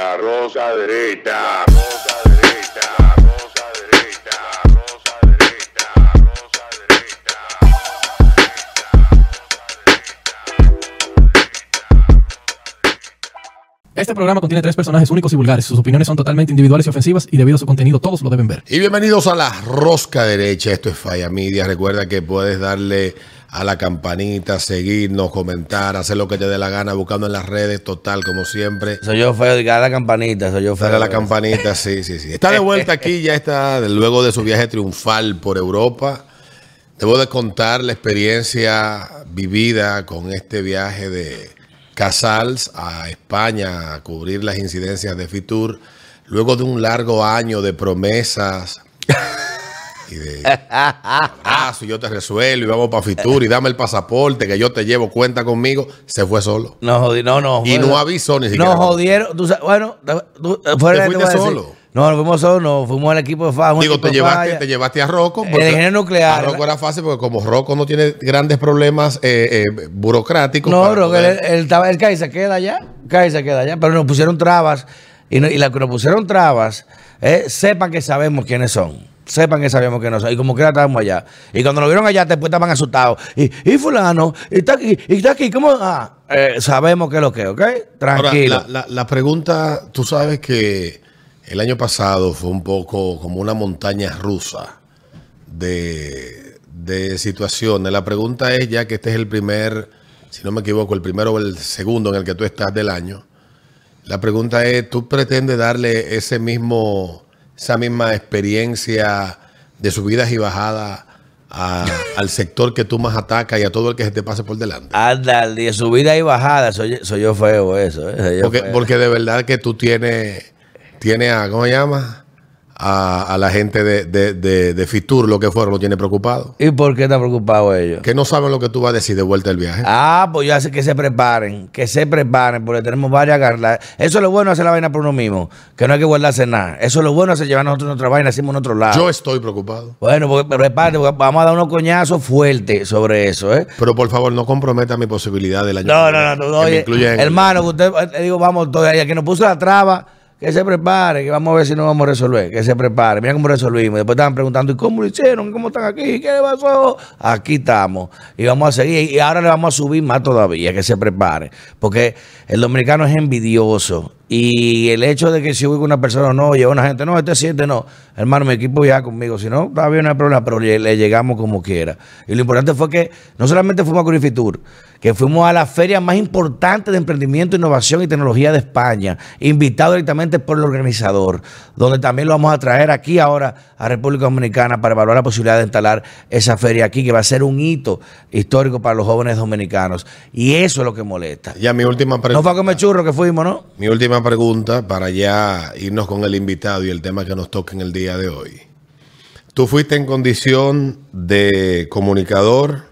La rosa derecha. Rosa derecha. Rosa derecha. Rosa derecha. Rosa derecha. Este programa contiene tres personajes únicos y vulgares. Sus opiniones son totalmente individuales y ofensivas y debido a su contenido todos lo deben ver. Y bienvenidos a la rosca derecha. Esto es Falla Media. Recuerda que puedes darle a la campanita, seguirnos, comentar, hacer lo que te dé la gana, buscando en las redes, total, como siempre. Soy yo feo, diga la campanita, soy yo feo. Dale a la campanita, sí, sí, sí. Está de vuelta aquí, ya está, luego de su viaje triunfal por Europa. Debo de contar la experiencia vivida con este viaje de Casals a España a cubrir las incidencias de Fitur, luego de un largo año de promesas y de abrazo, y yo te resuelvo y vamos para Fitur y dame el pasaporte que yo te llevo, cuenta conmigo, se fue solo. No, jodi- no, no. Y no avisó ni siquiera. Nos jodieron. Tú bueno, tú, fuera ¿Te fuiste solo? No, nos fuimos solos, no, fuimos al equipo de un Digo, te llevaste, te llevaste a Rocco. El ingeniero nuclear. A Rocco era fácil porque como Rocco no tiene grandes problemas eh, eh, burocráticos. No, él, poder- él cae y se queda allá, se queda allá, pero nos pusieron trabas y, no- y la que nos pusieron trabas, eh, sepan que sabemos quiénes son. Sepan que sabemos quiénes son. Y como que estábamos allá. Y cuando nos vieron allá, después estaban asustados. Y, y fulano, y está aquí, y está aquí, ¿cómo? Ah, eh, sabemos que es lo que, ¿ok? Ahora, Tranquilo. la, la- la pregunta, tú sabes que el año pasado fue un poco como una montaña rusa de, de situaciones. La pregunta es, ya que este es el primer, si no me equivoco, el primero o el segundo en el que tú estás del año, la pregunta es, ¿tú pretendes darle ese mismo, esa misma experiencia de subidas y bajadas a- al sector que tú más atacas y a todo el que se te pase por delante? Anda, al día, subida y bajada, soy, soy yo feo eso. ¿eh? Soy yo Porque, feo. porque de verdad que tú tienes, tienes a, ¿cómo se llama? A, a la gente de, de, de, de Fitur, lo que fueron, lo tiene preocupado. ¿Y por qué están preocupados ellos? Que no saben lo que tú vas a decir de vuelta del viaje. Ah, pues ya sé que se preparen, que se preparen, porque tenemos varias garras. Eso es lo bueno hacer la vaina por uno mismo, que no hay que guardarse nada. Eso es lo bueno hacer llevar nosotros nuestra vaina, hacemos en otro lado. Yo estoy preocupado. bueno, pues prepárate, porque vamos a dar unos coñazos fuertes sobre eso, ¿eh? Pero por favor, no comprometa mi posibilidad del año No, no, no, no, me oye, hermano, que usted, eh, digo, vamos, todavía, que nos puso la traba, que se prepare, que vamos a ver si nos vamos a resolver, que se prepare. Mira cómo resolvimos. Después estaban preguntando, ¿y cómo lo hicieron? ¿Cómo están aquí? ¿Qué le pasó? Aquí estamos. Y vamos a seguir. Y ahora le vamos a subir más todavía, que se prepare. Porque el dominicano es envidioso. Y el hecho de que si hubo una persona o no, lleva una gente, no, este siente, no. Hermano, mi equipo ya conmigo. Si no, todavía no hay problema, pero le, le llegamos como quiera. Y lo importante fue que no solamente fuimos a Curifitur, que fuimos a la feria más importante de emprendimiento, innovación y tecnología de España, invitado directamente por el organizador, donde también lo vamos a traer aquí ahora a República Dominicana para evaluar la posibilidad de instalar esa feria aquí, que va a ser un hito histórico para los jóvenes dominicanos. Y eso es lo que molesta. Ya mi última No pregunta. fue a comer churro que fuimos, ¿no? Mi última pregunta para ya irnos con el invitado y el tema que nos toca en el día de hoy. Tú fuiste en condición de comunicador,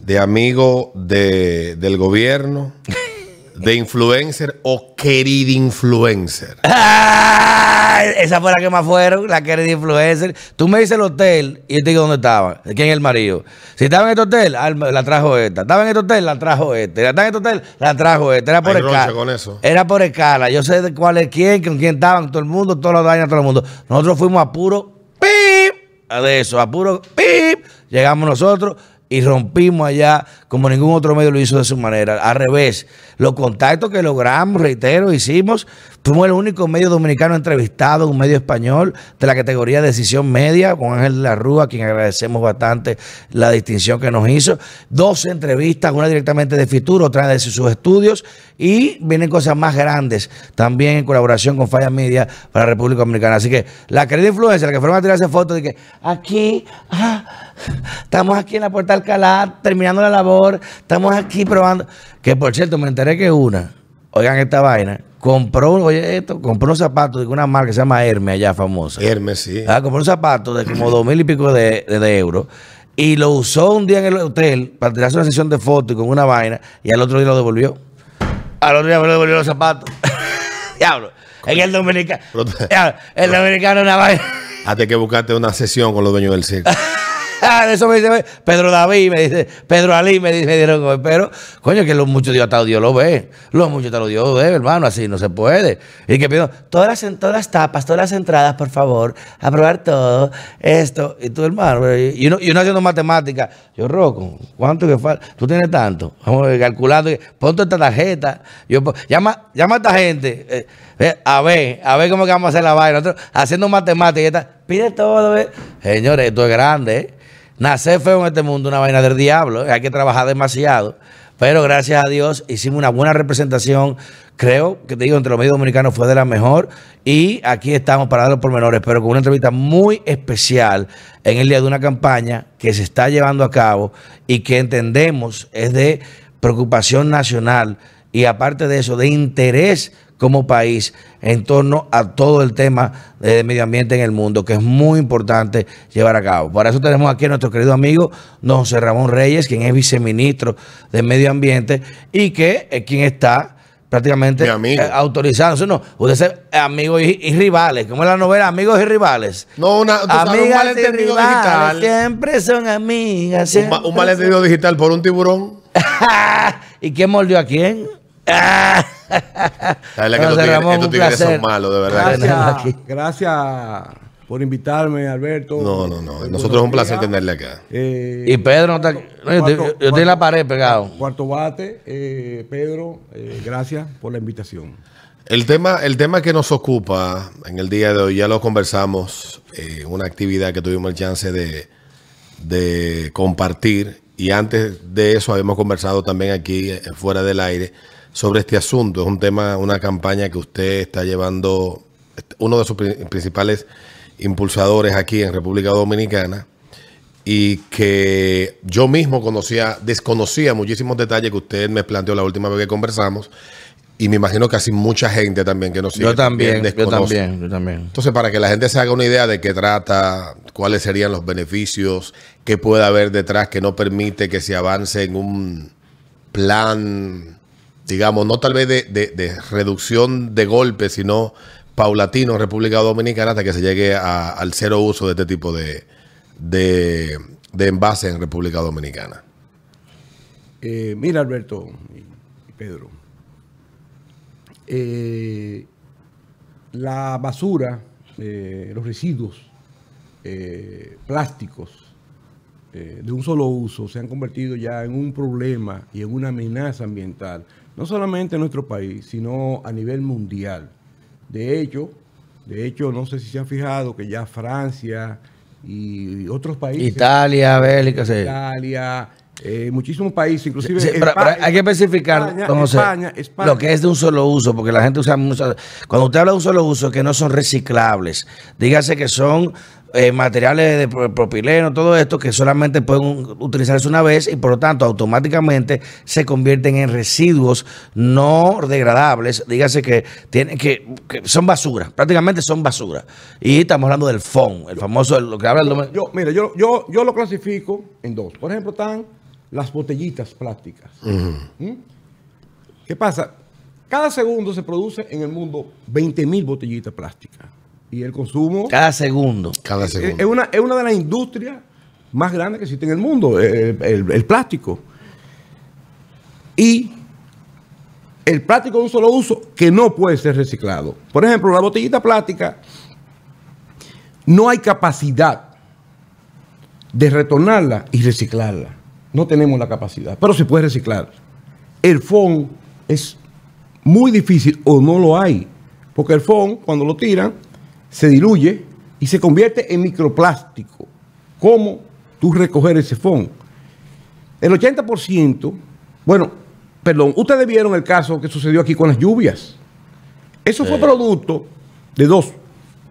de amigo de- del gobierno, de influencer o querido influencer. ¡Ay! Esa fue la que más fueron, la que era de influencer. Tú me dices el hotel y yo te digo dónde estaba, quién es el marido. Si estaba en este hotel, ah, la trajo esta. Estaba en este hotel, la trajo este. Estaba en este hotel, la trajo esta. Era por Hay escala. con eso. Era por escala. Yo sé de cuál es quién, con quién estaban, todo el mundo, todos los daños, todo el mundo. Nosotros fuimos a puro pip de eso, a puro pip. Llegamos nosotros y rompimos allá como ningún otro medio lo hizo de su manera. Al revés, los contactos que logramos, reitero, hicimos, fuimos el único medio dominicano entrevistado, un medio español de la categoría de decisión media, con Ángel de la Rúa, a quien agradecemos bastante la distinción que nos hizo. 12 entrevistas, una directamente de Fitur, otra de sus estudios, y vienen cosas más grandes también en colaboración con Falla Media para la República Dominicana. Así que la querida influencia, la que fueron a tirarse fotos de que aquí, ah, estamos aquí en la Puerta Alcalá, terminando la labor, estamos aquí probando. Que por cierto, me enteré que una, oigan esta vaina, compró, oye esto, compró unos zapatos de una marca que se llama Hermes, allá famosa. Hermes, sí. Ah, compró un zapato de como dos mil y pico de, de- de euros. Y lo usó un día en el hotel para tirarse una sesión de fotos y con una vaina. Y al otro día lo devolvió. Al otro día me lo devolvió los zapatos. Diablo. En el dominicano. El dominicano es una vaina. Hasta que buscarte una sesión con los dueños del circo. Eso me dice Pedro David, me dice Pedro Ali, me, dice, me dieron. Pero, coño, que los muchos Dios Dios lo ve. Los muchos Dios lo ve, hermano. Así no se puede. Y que pido todas las, todas las tapas, todas las entradas, por favor. Aprobar todo. Esto. Y tú, hermano. Y uno, y uno haciendo matemáticas. Yo, Rocco, ¿cuánto que falta? Tú tienes tanto. Vamos a calculando. Ponte esta tarjeta. Yo, llama, llama a esta gente. eh, a ver, a ver cómo vamos a hacer la vaina. Nosotros haciendo matemáticas. y esta, pide todo. Señores, esto es grande. ¿eh? Nacer feo en este mundo una vaina del diablo. ¿eh? Hay que trabajar demasiado. Pero gracias a Dios hicimos una buena representación. Creo que te digo, entre los medios dominicanos fue de la mejor. Y aquí estamos para dar los pormenores, pero con una entrevista muy especial en el día de una campaña que se está llevando a cabo y que entendemos es de preocupación nacional y aparte de eso, de interés como país en torno a todo el tema de medio ambiente en el mundo, que es muy importante llevar a cabo. Por eso tenemos aquí a nuestro querido amigo don José Ramón Reyes, quien es viceministro de Medio Ambiente y que es quien está prácticamente eh, autorizando. No, usted es amigo y, y rivales, como es la novela Amigos y Rivales. No, una, tú sabes, un Amigas y rivales, digital. siempre son amigas. Un, ma- un malentendido digital por un tiburón. ¿Y quién mordió a quién? Ah. Dale, que José estos tigres- Ramón, estos un tigres son placer. malos, de verdad. tenerlo Gracias, por invitarme, Alberto. No, no, no. Nosotros es un placer tenerle acá. Eh, Y Pedro no está. No, yo, estoy en la pared pegado. Cuarto bate, eh, Pedro, eh, gracias por la invitación. El tema, el tema que nos ocupa en el día de hoy, ya lo conversamos, eh, una actividad que tuvimos el chance de, de compartir y antes de eso habíamos conversado también aquí eh, fuera del aire sobre este asunto. Es un tema, una campaña que usted está llevando, uno de sus pri- principales impulsadores aquí en República Dominicana y que yo mismo conocía, desconocía muchísimos detalles que usted me planteó la última vez que conversamos y me imagino que así mucha gente también que nos sigue Yo también, yo también, yo también. Entonces, para que la gente se haga una idea de qué trata, cuáles serían los beneficios, qué puede haber detrás que no permite que se avance en un plan, digamos, no tal vez de, reducción de golpes, sino paulatino en República Dominicana hasta que se llegue a- al cero uso de este tipo de, de, envases en República Dominicana. Eh, mira, Alberto y, Pedro, eh, la basura, eh, los residuos plásticos de un solo uso se han convertido ya en un problema y en una amenaza ambiental, no solamente en nuestro país, sino a nivel mundial. De hecho, de hecho, no sé si se han fijado que ya Francia y otros países Italia, Bélgica, sí. Italia, eh, muchísimos países, inclusive Sí, pero, Espa- pero hay que especificar España, José, España, España. lo que es de un solo uso, porque la gente usa mucho. Cuando usted habla de un solo uso, que no son reciclables, dígase que son eh, materiales de pro- propileno, todo esto que solamente pueden utilizarse una vez y por lo tanto automáticamente se convierten en residuos no degradables, dígase que tienen que, que son basura, prácticamente son basura. Y estamos hablando del FON, el famoso, lo que habla el Yo, mira, yo, yo, yo lo clasifico en dos. Por ejemplo, están las botellitas plásticas. ¿Mm? ¿Qué pasa? Cada segundo se produce en el mundo 20 mil botellitas plásticas. Y el consumo cada segundo. Cada es, segundo. es una, es una de las industrias más grandes que existe en el mundo, el, el- el plástico. Y el plástico de un solo uso que no puede ser reciclado. Por ejemplo, la botellita plástica no hay capacidad de retornarla y reciclarla. No tenemos la capacidad, pero se puede reciclar. El FON es muy difícil o no lo hay, porque el FON cuando lo tiran se diluye y se convierte en microplástico. ¿Cómo tú recoger ese FON? El 80%, bueno, perdón, ustedes vieron el caso que sucedió aquí con las lluvias. Eso fue producto de dos.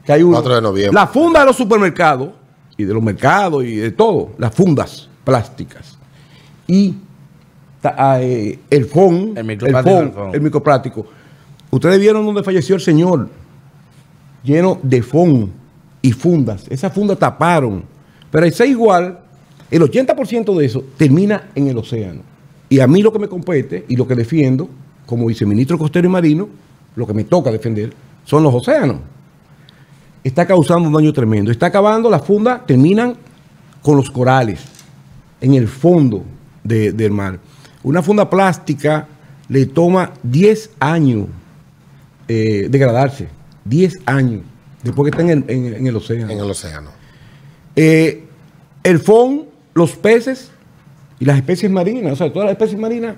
Que hay uno. 4 de noviembre. La funda de los supermercados y de los mercados y de todo, las fundas plásticas. Y ta- ah, eh, el FON, El FON. el microplástico. Ustedes vieron donde falleció el señor, lleno de FON y fundas. Esas fundas taparon. Pero ese igual, el 80% de eso termina en el océano. Y a mí lo que me compete y lo que defiendo, como viceministro costero y marino, lo que me toca defender, son los océanos está causando un daño tremendo. Está acabando, las fundas terminan con los corales en el fondo de- del mar. Una funda plástica le toma 10 años eh, degradarse. 10 años después que está en el, en- en el océano. En el océano. Eh, el fon, los peces y las especies marinas, o sea, todas las especies marinas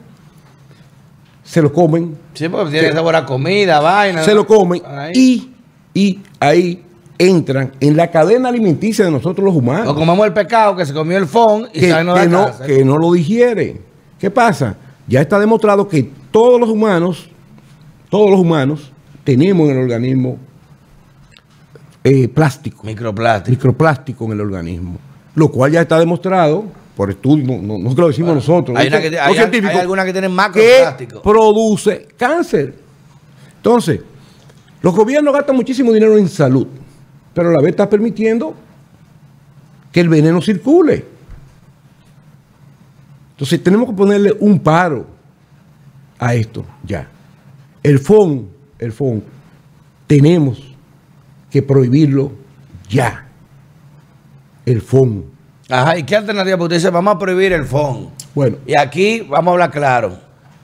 se lo comen, Sí, porque tiene sabor a comida, vaina. se lo comen Ahí. y, y ahí entran en la cadena alimenticia de nosotros los humanos. O comemos el pescado que se comió el fon y que, no que no, que no lo digiere. ¿Qué pasa? Ya está demostrado que todos los humanos, todos los humanos, tenemos en el organismo eh, plástico, Microplástico. microplástico en el organismo, lo cual ya está demostrado por estudios, no, no, que lo decimos nosotros, Hay, que, hay, algunas que tienen que macroplástico. produce cáncer. Entonces, los gobiernos gastan muchísimo dinero en salud, pero a la vez está permitiendo que el veneno circule. Entonces, tenemos que ponerle un paro a esto ya. El FON, el FON, tenemos que prohibirlo ya. El FON. Ajá, ¿y qué alternativa? Porque usted dice, vamos a prohibir el fon. Bueno, Y aquí vamos a hablar claro.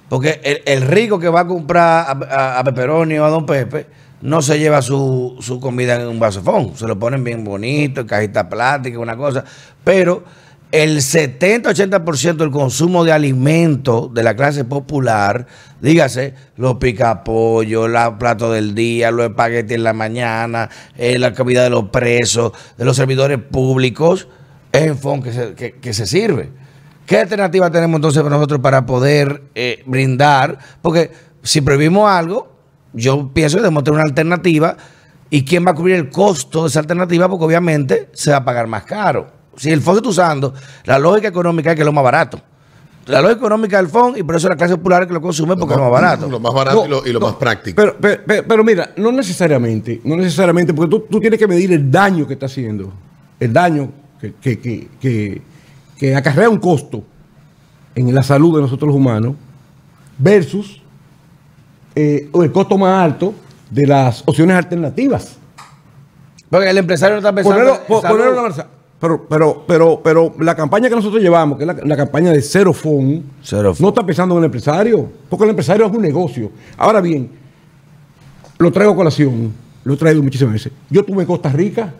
Porque el, el rico que va a comprar a, a, a Pepperoni o a Don Pepe no se lleva su, su comida en un vaso de fon. Se lo ponen bien bonito, en cajita plástica, una cosa. Pero el 70-80% del consumo de alimentos de la clase popular, dígase, los picapollos, los platos del día, los espaguetis en la mañana, eh, la comida de los presos, de los servidores públicos, es en fon que se, sirve. ¿Qué alternativa tenemos entonces nosotros para poder eh, brindar? Porque si prohibimos algo, yo pienso que debemos tener una alternativa. ¿Y quién va a cubrir el costo de esa alternativa? Porque obviamente se va a pagar más caro. Si el fondo está usando, la lógica económica es que es lo más barato. La lógica económica del fondo, y por eso la clase popular es que lo consume porque es lo más barato. Lo más barato y lo, y lo no, más práctico. Pero, pero, pero- pero mira, no necesariamente, no necesariamente, porque tú, tú tienes que medir el daño que está haciendo, el daño que, que, que, que- que acarrea un costo en la salud de nosotros los humanos, versus eh, el costo más alto de las opciones alternativas. Porque el empresario no está pensando Ponerlo, en ponerlo en la balanza. Pero, pero, pero, pero la campaña que nosotros llevamos, que es la, la campaña de Cero Cero Fon. no está pensando en el empresario, porque el empresario es un negocio. Ahora bien, lo traigo a colación, lo he traído muchísimas veces. Yo estuve en Costa Rica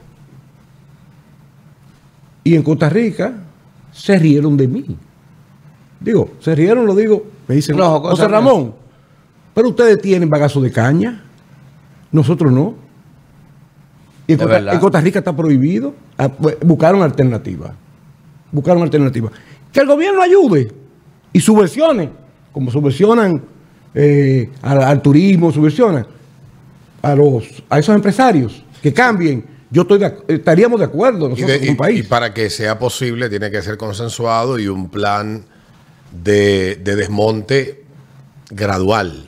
y en Costa Rica se rieron de mí. Digo, se rieron, lo digo, me dicen, No, José Ramón, pero ustedes tienen bagazo de caña, nosotros no. Y en, Costa, verdad. en Costa Rica está prohibido. Ah, pues, Buscaron alternativas. Buscaron alternativas. Que el gobierno ayude y subversione, como subvencionan eh, al, al turismo, subvencionan a, los, a esos empresarios que cambien. Yo estoy de estaríamos de acuerdo Y, nosotros de- y- país. y para que sea posible tiene que ser consensuado y un plan de, de desmonte gradual.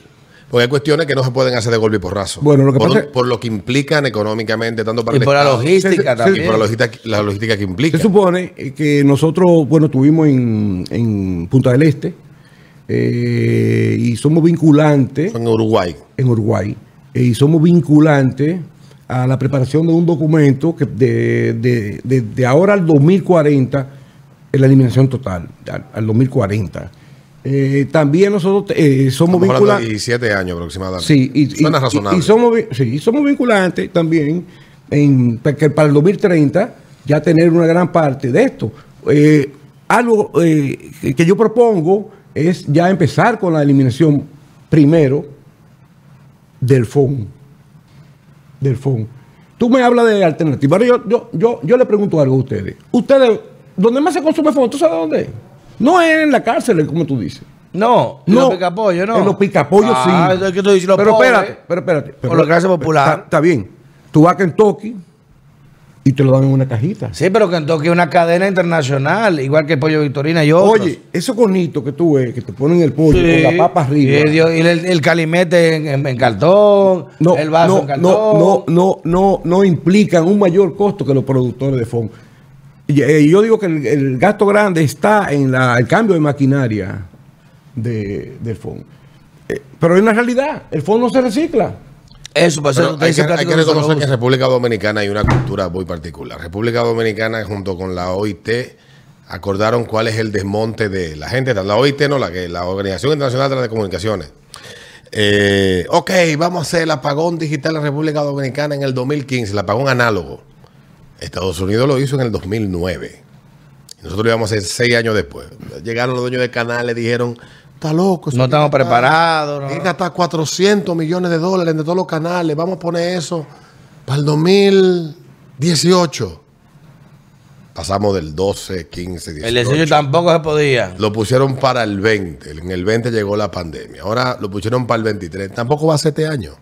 Porque hay cuestiones que no se pueden hacer de golpe y porrazo. Bueno, lo que por, pasa por lo que implican económicamente, tanto para Y el por la logística Se- también. y por la logística, la logística que implica. Se supone que nosotros, bueno, estuvimos en, en Punta del Este eh, y somos vinculantes en Uruguay. en Uruguay eh, y somos vinculantes a la preparación de un documento que de, de- de- de ahora al 2040 es la eliminación total, al, al 2040. Eh, también nosotros eh, somos vinculantes. 17 años aproximadamente. Sí, y, Suena y- razonable. y somos, sí, somos vinculantes también en que para el 2030 ya tener una gran parte de esto. Eh, algo que- yo propongo es ya empezar con la eliminación primero del FON. Del FON. Tú me hablas de alternativas. Ahora yo, yo, yo, yo le pregunto algo a ustedes. Ustedes, ¿dónde más se consume FON? ¿Tú sabes dónde? No es en la cárcel, como tú dices. No, No, los picapollos, no. En los picapollos ah, sí. es que tú dices los pero espérate, pero espérate. Pero, Por la clase popular. Está, bien. Tú vas a Kentucky y te lo dan en una cajita. Sí, pero Kentucky es una cadena internacional, igual que el Pollo Victorina y otros. Oye, esos conitos que tú ves, que te ponen el pollo Sí. con la papa arriba. Y, el, el calimete en, en- en cartón, no, el vaso no, en cartón. no, no, no, no, no implican un mayor costo que los productores de FON. Y, eh, yo digo que el, el gasto grande está en la- el cambio de maquinaria de, del FON. Eh, pero en la realidad, el FON no se recicla. Eso, pues Pero eso te hay, que, hay reconocer que en. República Dominicana hay una cultura muy particular. República Dominicana junto con la OIT acordaron cuál es el desmonte de la gente. La OIT no, la que la Organización Internacional de las Comunicaciones. Eh, ok, vamos a hacer el apagón digital en República Dominicana en el 2015, el apagón análogo. Estados Unidos lo hizo en el 2009. Y nosotros lo íbamos a hacer seis años después. Llegaron los dueños de canales, dijeron, está loco. No estamos preparados. no, hay que gastar 400 millones de dólares de todos los canales. Vamos a poner eso para el 2018. Pasamos del 12, 15, 18. El 18 tampoco se podía. Lo pusieron para el 20. En el 20 llegó la pandemia. Ahora lo pusieron para el 23. Tampoco va a ser este año.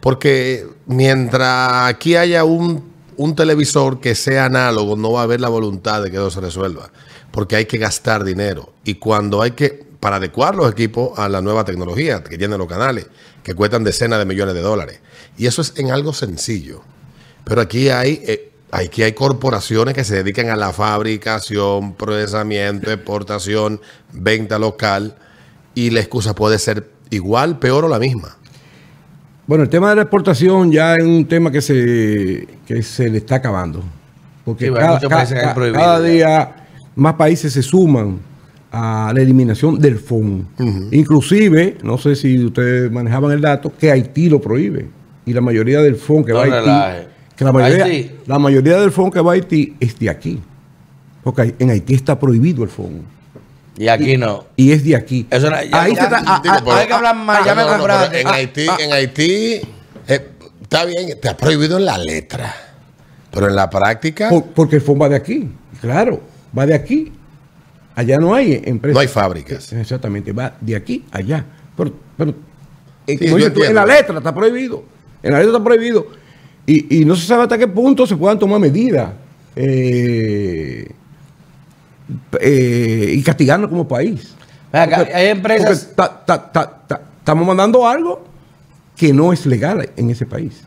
Porque mientras aquí haya un, un televisor que sea análogo, no va a haber la voluntad de que eso se resuelva. Porque hay que gastar dinero. Y cuando hay que, para adecuar los equipos a la nueva tecnología que tienen los canales, que cuestan decenas de millones de dólares. Y eso es en algo sencillo. Pero aquí hay, eh, aquí hay corporaciones que se dedican a la fabricación, procesamiento, exportación, venta local. Y la excusa puede ser igual, peor o la misma. Bueno, el tema de la exportación ya es un tema que se, que se le está acabando. Porque Sí, cada, cada ya. día más países se suman a la eliminación del FON. Inclusive, no sé si ustedes manejaban el dato, que Haití lo prohíbe. Y la mayoría del FON que No va a Haití, que la mayoría, Haití. la mayoría del FON que va a Haití es de aquí. Porque en Haití está prohibido el FON. Y aquí no. Y es de aquí. Eso no- ya- Ahí ya- se tra- ah, Digo, ah, hay que hablar más, ya me no, en Ah, Haití, en Haití eh, está bien, está prohibido en la letra. Pero en la práctica Por- porque el FON va de aquí, claro, va de aquí. Allá no hay empresas. no hay fábricas. Exactamente, va de aquí allá. Pero, pero eh, Sí, como yo dices tú, en la letra está prohibido. En la letra está prohibido. Y, y no se sabe hasta qué punto se puedan tomar medidas eh, eh, y castigarnos como país. Ven acá, Porque- hay empresas. porque ta- ta- ta- ta- estamos mandando algo que no es legal en ese país.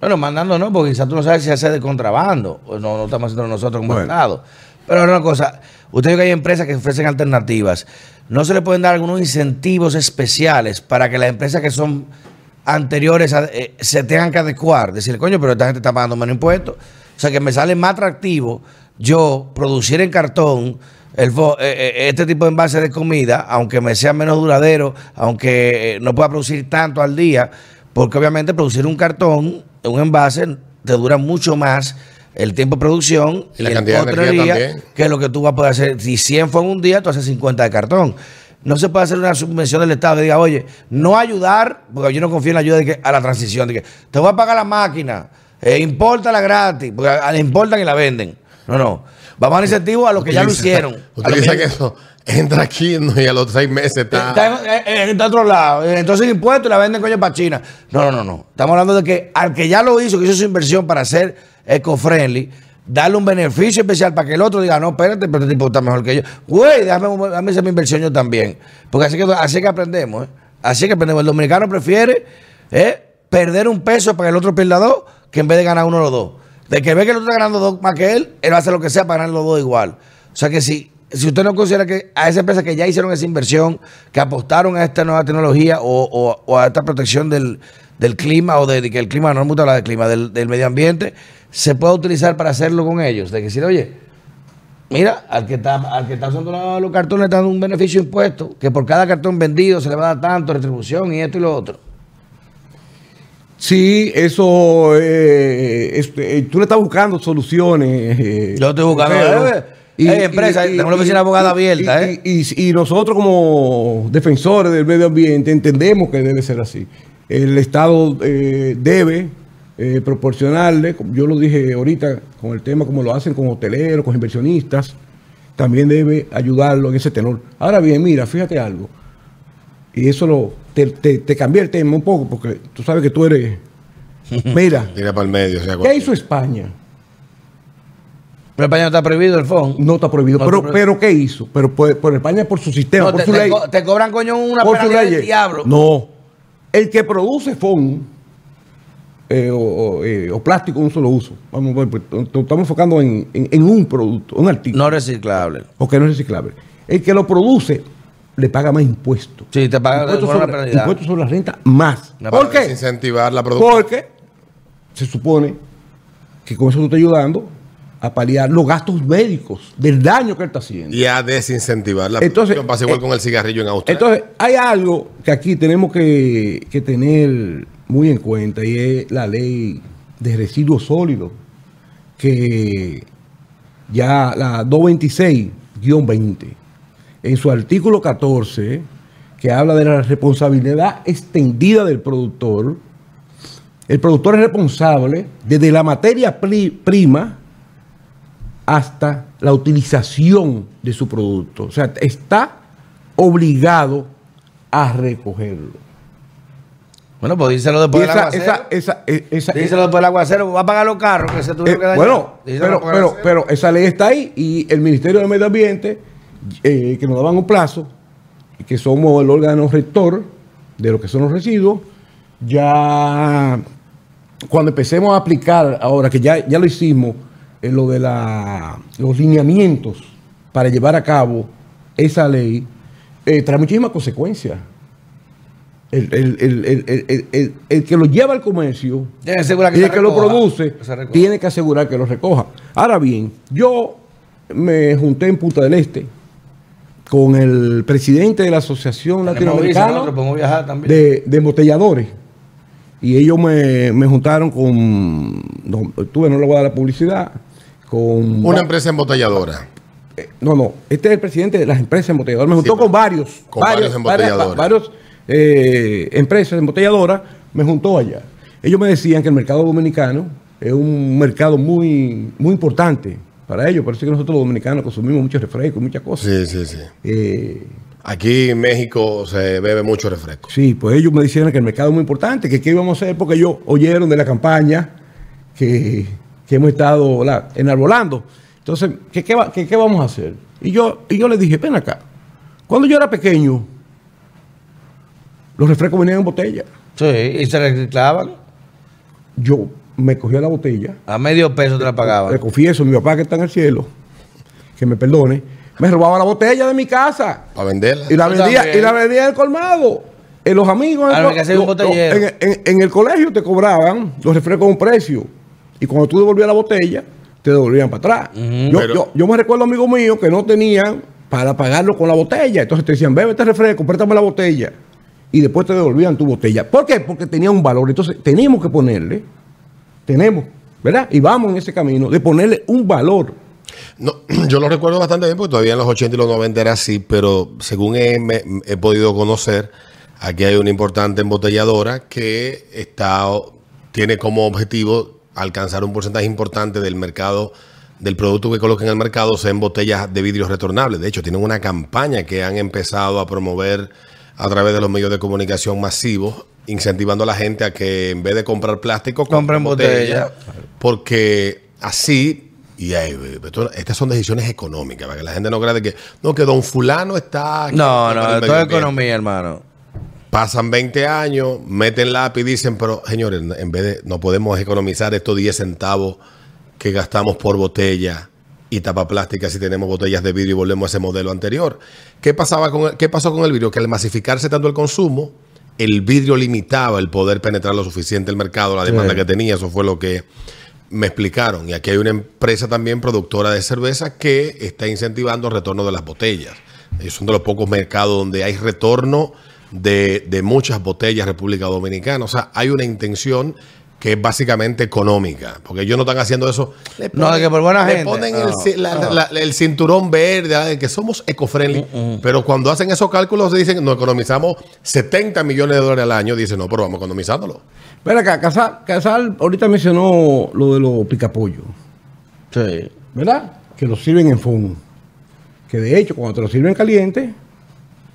Bueno, mandando no, porque quizás tú no sabes si hace de contrabando. O no, no estamos haciendo nosotros como Bueno. Estado. Pero una cosa, usted que hay empresas que ofrecen alternativas. ¿No se le pueden dar algunos incentivos especiales para que las empresas que son anteriores a- eh, se tengan que adecuar? Decir, coño, pero esta gente está pagando menos impuestos. O sea, que me sale más atractivo yo producir en cartón el eh, eh, este tipo de envase de comida, aunque me sea menos duradero, aunque eh, no pueda producir tanto al día, porque obviamente producir un cartón, un envase, te dura mucho más el tiempo de producción Y la el cantidad de potrería también. que lo que tú vas a poder hacer. Si 100 fue en un día, tú haces 50 de cartón. No se puede hacer una subvención del Estado que diga, oye, no ayudar, porque yo no confío en la ayuda de que, a la transición, de que te voy a pagar la máquina, eh, importala gratis, porque a- le importan y la venden. No, no. Vamos a dar incentivo a los que ya lo hicieron. A los Utiliza que- eso entra aquí ¿no? y a los seis meses está. Está en, en- en otro lado. Entonces impuestos y la venden coño para China. No, no, no, no. Estamos hablando de que al que ya lo hizo, que hizo su inversión para ser eco-friendly, darle un beneficio especial para que el otro diga, no, espérate, pero este tipo está mejor que yo. Güey, déjame, déjame hacer mi inversión yo también. Porque así que, así que aprendemos, ¿eh? Así que aprendemos. El dominicano prefiere ¿eh? perder un peso para que el otro pierda dos, que en vez de ganar uno o los dos. De que ve que el otro está ganando dos más que él, él hacer lo que sea para ganar los dos igual. O sea que si, si usted no considera que a esas empresas que ya hicieron esa inversión, que apostaron a esta nueva tecnología o, o- a esta protección del, del clima o de, que el clima, no me gusta hablar del clima, del, del medio ambiente, se puede utilizar para hacerlo con ellos. De que decir, oye, mira, al que está, al que está usando los, los cartones le está dando un beneficio impuesto, que por cada cartón vendido se le va a dar tanto, retribución y esto y lo otro. Sí, eso, eh, este, eh, tú le estás buscando soluciones. eh, Yo estoy buscando, eh, eh, empresa, tenemos la oficina abogada abierta, y- eh. Y, y nosotros como defensores del medio ambiente entendemos que debe ser así. El Estado eh, debe eh, proporcionarle, yo lo dije ahorita con el tema como lo hacen con hoteleros, con inversionistas, también debe ayudarlo en ese tenor. Ahora bien, mira, fíjate algo. Y eso lo, te, te, te cambié el tema un poco porque tú sabes que tú eres... Mira, Tira para el medio. o sea, ¿qué hizo España? Pero España no está prohibido el fondo. No está prohibido. No pero, está prohibido. pero ¿qué hizo? Pero por, por España, por su sistema, No, por te, su te ley. co- te cobran coño una por su penalidad del ley. diablo. No. El que produce FON eh, o, o, eh, o plástico de un solo uso. Vamos a ver, pues, t- t- estamos enfocando en, en- en un producto, un artículo. No reciclable. porque no es reciclable. El que lo produce le paga más impuestos. Sí, te pagan Impuestos sobre, penalidad. impuestos sobre la renta más. Una ¿Por qué? Desincentivar la producción. Porque se supone que con eso tú estás ayudando a paliar los gastos médicos del daño que él está haciendo. Y a desincentivar la Entonces, producción. Pasa igual eh, con el cigarrillo en Australia. Entonces, hay algo que aquí tenemos que, que tener muy en cuenta y es la ley de residuos sólidos, que ya la 226-20, en su artículo 14, que habla de la responsabilidad extendida del productor, el productor es responsable desde la materia pri- prima hasta la utilización de su producto. O sea, está obligado a recogerlo. Bueno, pues díselo después del esa, aguacero. esa, esa, e- díselo después del aguacero. Va a pagar los carros que se eh, tuvieron que dañar. bueno, del aguacero. pero esa ley está ahí y el Ministerio del Medio Ambiente, eh, que nos daban un plazo, que somos el órgano rector de lo que son los residuos, ya cuando empecemos a aplicar, ahora que ya, ya lo hicimos, en lo de la, los lineamientos para llevar a cabo esa ley, eh, trae muchísimas consecuencias. El, el- el- el- que lo lleva al comercio y el que lo produce que tiene que asegurar que lo recoja. Ahora bien, yo me junté en Punta del Este con el presidente de la Asociación Latinoamericana de, de embotelladores. Y ellos me, me juntaron con, no, tuve, no le voy a dar la publicidad, con... Una empresa embotelladora. Eh, No, no, este es el presidente de las empresas embotelladoras. Me juntó con varios, con varios embotelladores. varios eh, empresas embotelladoras, me juntó allá. Ellos me decían que el mercado dominicano es un mercado muy, muy importante para ellos. Por eso es que nosotros los dominicanos consumimos mucho refresco, muchas cosas. Sí, sí, sí. Eh, Aquí en México se bebe mucho refresco. Sí, pues ellos me decían que el mercado es muy importante, que qué íbamos a hacer, porque ellos oyeron de la campaña que, que hemos estado enarbolando. Entonces, ¿qué, qué, va- qué- qué vamos a hacer? Y yo, y yo les dije, ven acá, cuando yo era pequeño, los refrescos venían en botella. Sí, y se reciclaban. Yo me cogía la botella, A medio peso te la le pagaban. confieso, mi papá que está en el cielo, que me perdone, me robaba la botella de mi casa. Para venderla. Y la vendía, también. y la vendía en el colmado. En los amigos. en el no, que hacer un lo- lo- botellero. en, en- en el colegio te cobraban los refrescos a un precio. Y cuando tú devolvías la botella, te devolvían para atrás. yo, Pero- yo- yo me recuerdo amigos míos que no tenían para pagarlo con la botella. Entonces te decían, bebe este refresco, préstame la botella. Y después te devolvían tu botella. ¿Por qué? Porque tenía un valor. Entonces tenemos que ponerle, tenemos, ¿verdad? Y vamos en ese camino de ponerle un valor. No, yo lo recuerdo bastante bien porque todavía en los 80 y los 90 era así, pero según he, he podido conocer, aquí hay una importante embotelladora que está, tiene como objetivo alcanzar un porcentaje importante del mercado, del producto que coloca en el mercado, sea en botellas de vidrio retornables. De hecho, tienen una campaña que han empezado a promover a través de los medios de comunicación masivos, incentivando a la gente a que en vez de comprar plástico, Compren botella. porque así, y eh, esto- estas son decisiones económicas, para que la gente no crea de que, no, que don fulano está... aquí No, no, esto es economía, hermano. Pasan 20 años, meten lápiz y dicen, pero señores, en vez de, no podemos economizar estos 10 centavos que gastamos por botella y tapa plástica si tenemos botellas de vidrio y volvemos a ese modelo anterior. ¿Qué, pasaba con ¿Qué pasó con el vidrio? Que al masificarse tanto el consumo, el vidrio limitaba el poder penetrar lo suficiente el mercado, la demanda que tenía. Eso fue lo que me explicaron. Y aquí hay una empresa también productora de cerveza que está incentivando el retorno de las botellas. Ellos son de los pocos mercados donde hay retorno de, de muchas botellas República Dominicana. O sea, hay una intención que es básicamente económica. Porque ellos no están haciendo eso. Le No, de que por buena le gente. ponen No, el, ci- la- la- el cinturón verde, de que somos eco-friendly. Pero cuando hacen esos cálculos, dicen nos economizamos 70 millones de dólares al año. Dicen, no, pero vamos economizándolo. Ven acá, Casal, Casal ahorita mencionó lo de los picapollos. Sí. ¿verdad? Que lo sirven en fondo. Que de hecho, cuando te lo sirven caliente,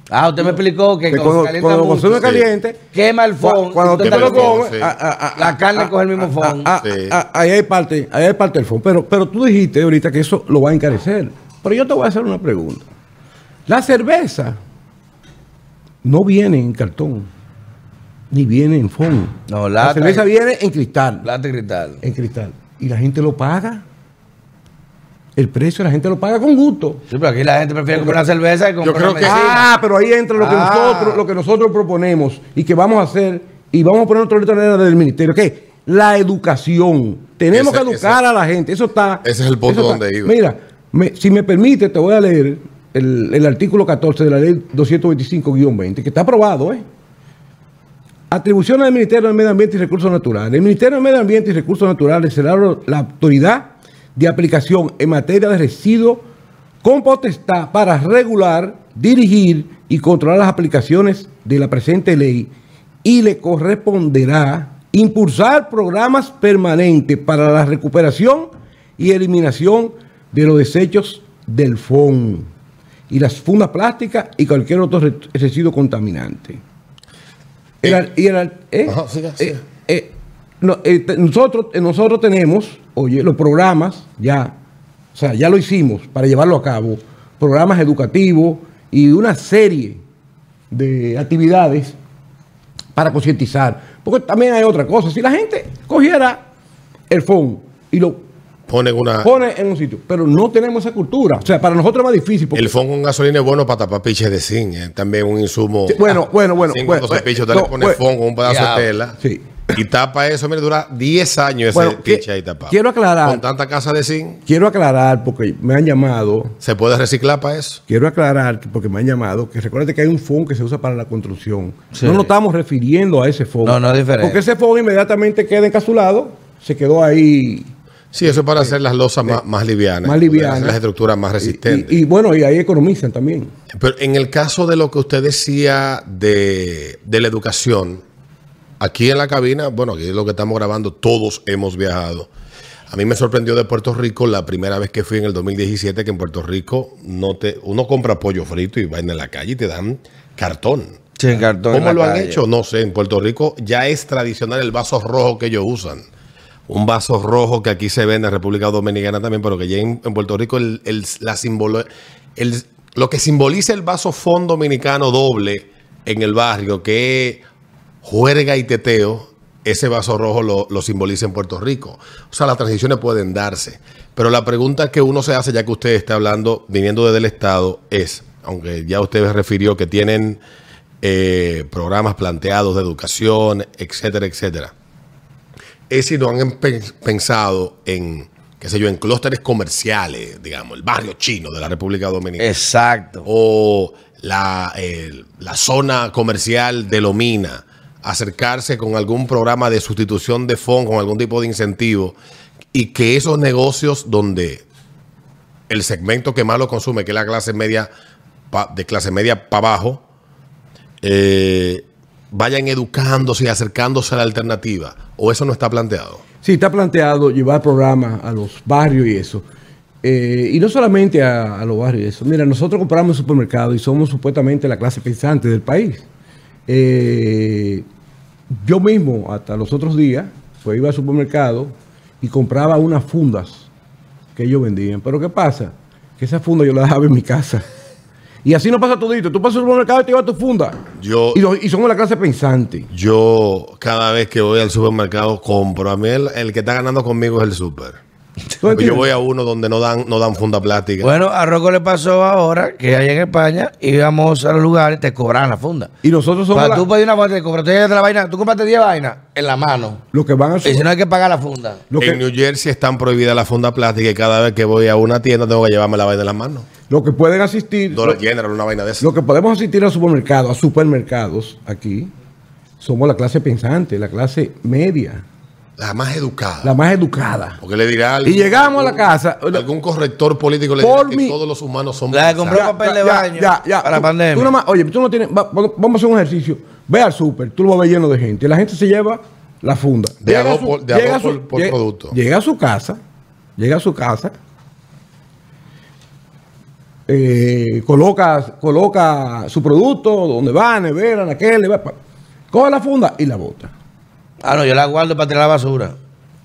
Ah, usted me explicó que que cuando calienta cuando lo mucho, consume Sí. caliente, quema el fondo. cuando usted te lo el fondo, comes, sí. a- a- a- La carne coge el mismo fondo. Sí. Ahí hay parte, ahí hay parte del fondo. Pero, pero tú dijiste ahorita que eso lo va a encarecer. Pero yo te voy a hacer una pregunta. La cerveza no viene en cartón, ni viene en fondo. No, la cerveza y- viene en cristal. Lata y cristal. en cristal. Y la gente lo paga. El precio la gente lo paga con gusto. Sí, pero aquí la gente prefiere comprar una cerveza que comprar creo una que- medicina. Ah, pero ahí entra lo que, Ah. nosotros, lo que nosotros proponemos y que vamos a hacer y vamos a poner otra letra del ministerio, que es la educación. Tenemos Ese- que educar ese- a la gente. Eso está. ese es el punto donde iba. Mira, me- si me permite, te voy a leer el, el artículo 14 de la ley 225-20, que está aprobado, ¿eh? Atribuciones del Ministerio del Medio Ambiente y Recursos Naturales. El Ministerio del Medio Ambiente y Recursos Naturales será la autoridad de aplicación en materia de residuos con potestad para regular, dirigir y controlar las aplicaciones de la presente ley y le corresponderá impulsar programas permanentes para la recuperación y eliminación de los desechos del FON y las fundas plásticas y cualquier otro re- residuo contaminante. El ar- y el ar- eh, Ajá, siga, siga. eh, eh, no, eh, nosotros, eh, nosotros tenemos, oye, los programas ya, o sea, ya lo hicimos para llevarlo a cabo, programas educativos y una serie de actividades para concientizar. Porque también hay otra cosa. Si la gente cogiera el phone y lo Ponen una. pone en un sitio, pero no tenemos esa cultura. O sea, para nosotros es más difícil. Porque El fondo con gasolina es bueno para tapar piches de zinc. Es también un insumo. Sí, bueno, bueno, bueno, bueno, no, le pone bueno. fondo con un pedazo Ya. de tela. Sí. Y tapa eso. Mire, dura 10 años ese Bueno, piche qui- ahí tapado. quiero aclarar. Con tanta casa de zinc, quiero aclarar, porque me han llamado, ¿se puede reciclar para eso? quiero aclarar, que- porque me han llamado, que recuerde que hay un phone que se usa para la construcción. Sí. No nos estamos refiriendo a ese phone. No, no es diferente. Porque ese phone inmediatamente queda encapsulado, se quedó ahí Sí, eso es para hacer las losas más, más livianas. más poder liviana. hacer Las estructuras más Y- resistentes. Y, y bueno, y ahí economizan también. Pero en el caso de lo que usted decía de, de la educación, aquí en la cabina, bueno, aquí es lo que estamos grabando, todos hemos viajado. A mí me sorprendió de Puerto Rico la primera vez que fui en el 2017, que en Puerto Rico no te, uno compra pollo frito y va en la calle y te dan cartón. Sí, en cartón en ¿Cómo lo han calle. hecho? No sé. En Puerto Rico ya es tradicional el vaso rojo que ellos usan. Un vaso rojo que aquí se vende en República Dominicana también, pero que ya en, en Puerto Rico el, el- la simbolo- el- lo que simboliza el vaso fondo dominicano doble en el barrio, que es juerga y teteo, ese vaso rojo lo, lo simboliza en Puerto Rico. O sea, las transiciones pueden darse. Pero la pregunta que uno se hace, ya que usted está hablando, viniendo desde el Estado, es, aunque ya usted refirió que tienen eh, programas planteados de educación, etcétera, etcétera. Es si no han pe- pensado en, qué sé yo, en clústeres comerciales, digamos, el barrio chino de la República Dominicana Exacto. o la, eh, la zona comercial de Lomina, acercarse con algún programa de sustitución de fondo, con algún tipo de incentivo, y que esos negocios donde el segmento que más lo consume, que es la clase media, de clase media para abajo, eh, vayan educándose y acercándose a la alternativa, o eso no está planteado. Sí, está planteado llevar programas a los barrios y eso. Eh, y no solamente a, los barrios y eso. Mira, nosotros compramos supermercados y somos supuestamente la clase pensante del país. Eh, yo mismo, hasta los otros días, pues iba al supermercado y compraba unas fundas que ellos vendían. Pero ¿qué pasa? Que esas fundas yo las dejaba en mi casa. Y así no pasa todito. Tú pasas al supermercado y te llevas tu funda. Yo- y, y somos la clase pensante. Yo cada vez que voy al supermercado compro. A mí el, el que está ganando conmigo es el super. ¿Tú Porque yo voy a uno donde no dan, no dan funda plástica. Bueno, a Rocco le pasó ahora que allá en España íbamos a los lugares y te cobran la funda. Y nosotros somos Para la- tú pedir una funda, te cobran. Tú la vaina, tú compraste 10 vainas en la mano. los que van a Y si no hay que pagar la funda. lo que- en New Jersey están prohibidas las fundas plásticas y cada vez que voy a una tienda tengo que llevarme la vaina en las manos. Lo que pueden asistir, Dollar lo, General, una vaina de esa. lo que podemos asistir a supermercados, a supermercados aquí, somos la clase pensante, la clase media, La más educada. la más educada. Porque le dirá Y llegamos a la casa, Algún corrector político le dirá que mi- todos los humanos son La que compró papel de baño para la tú- pandemia. tú oye, tú no tienes, va- va- vamos a hacer un ejercicio. Ve al súper, tú lo vas a ver lleno de gente. La gente se lleva la funda. De a Llega dos su- por- de a llega su- por- por llega- producto. Llega a su casa, llega a su casa, eh, coloca, coloca su producto donde va, nevera, aquel, le va, pa- coge la funda y la bota. Ah, no, yo la guardo para tirar la basura.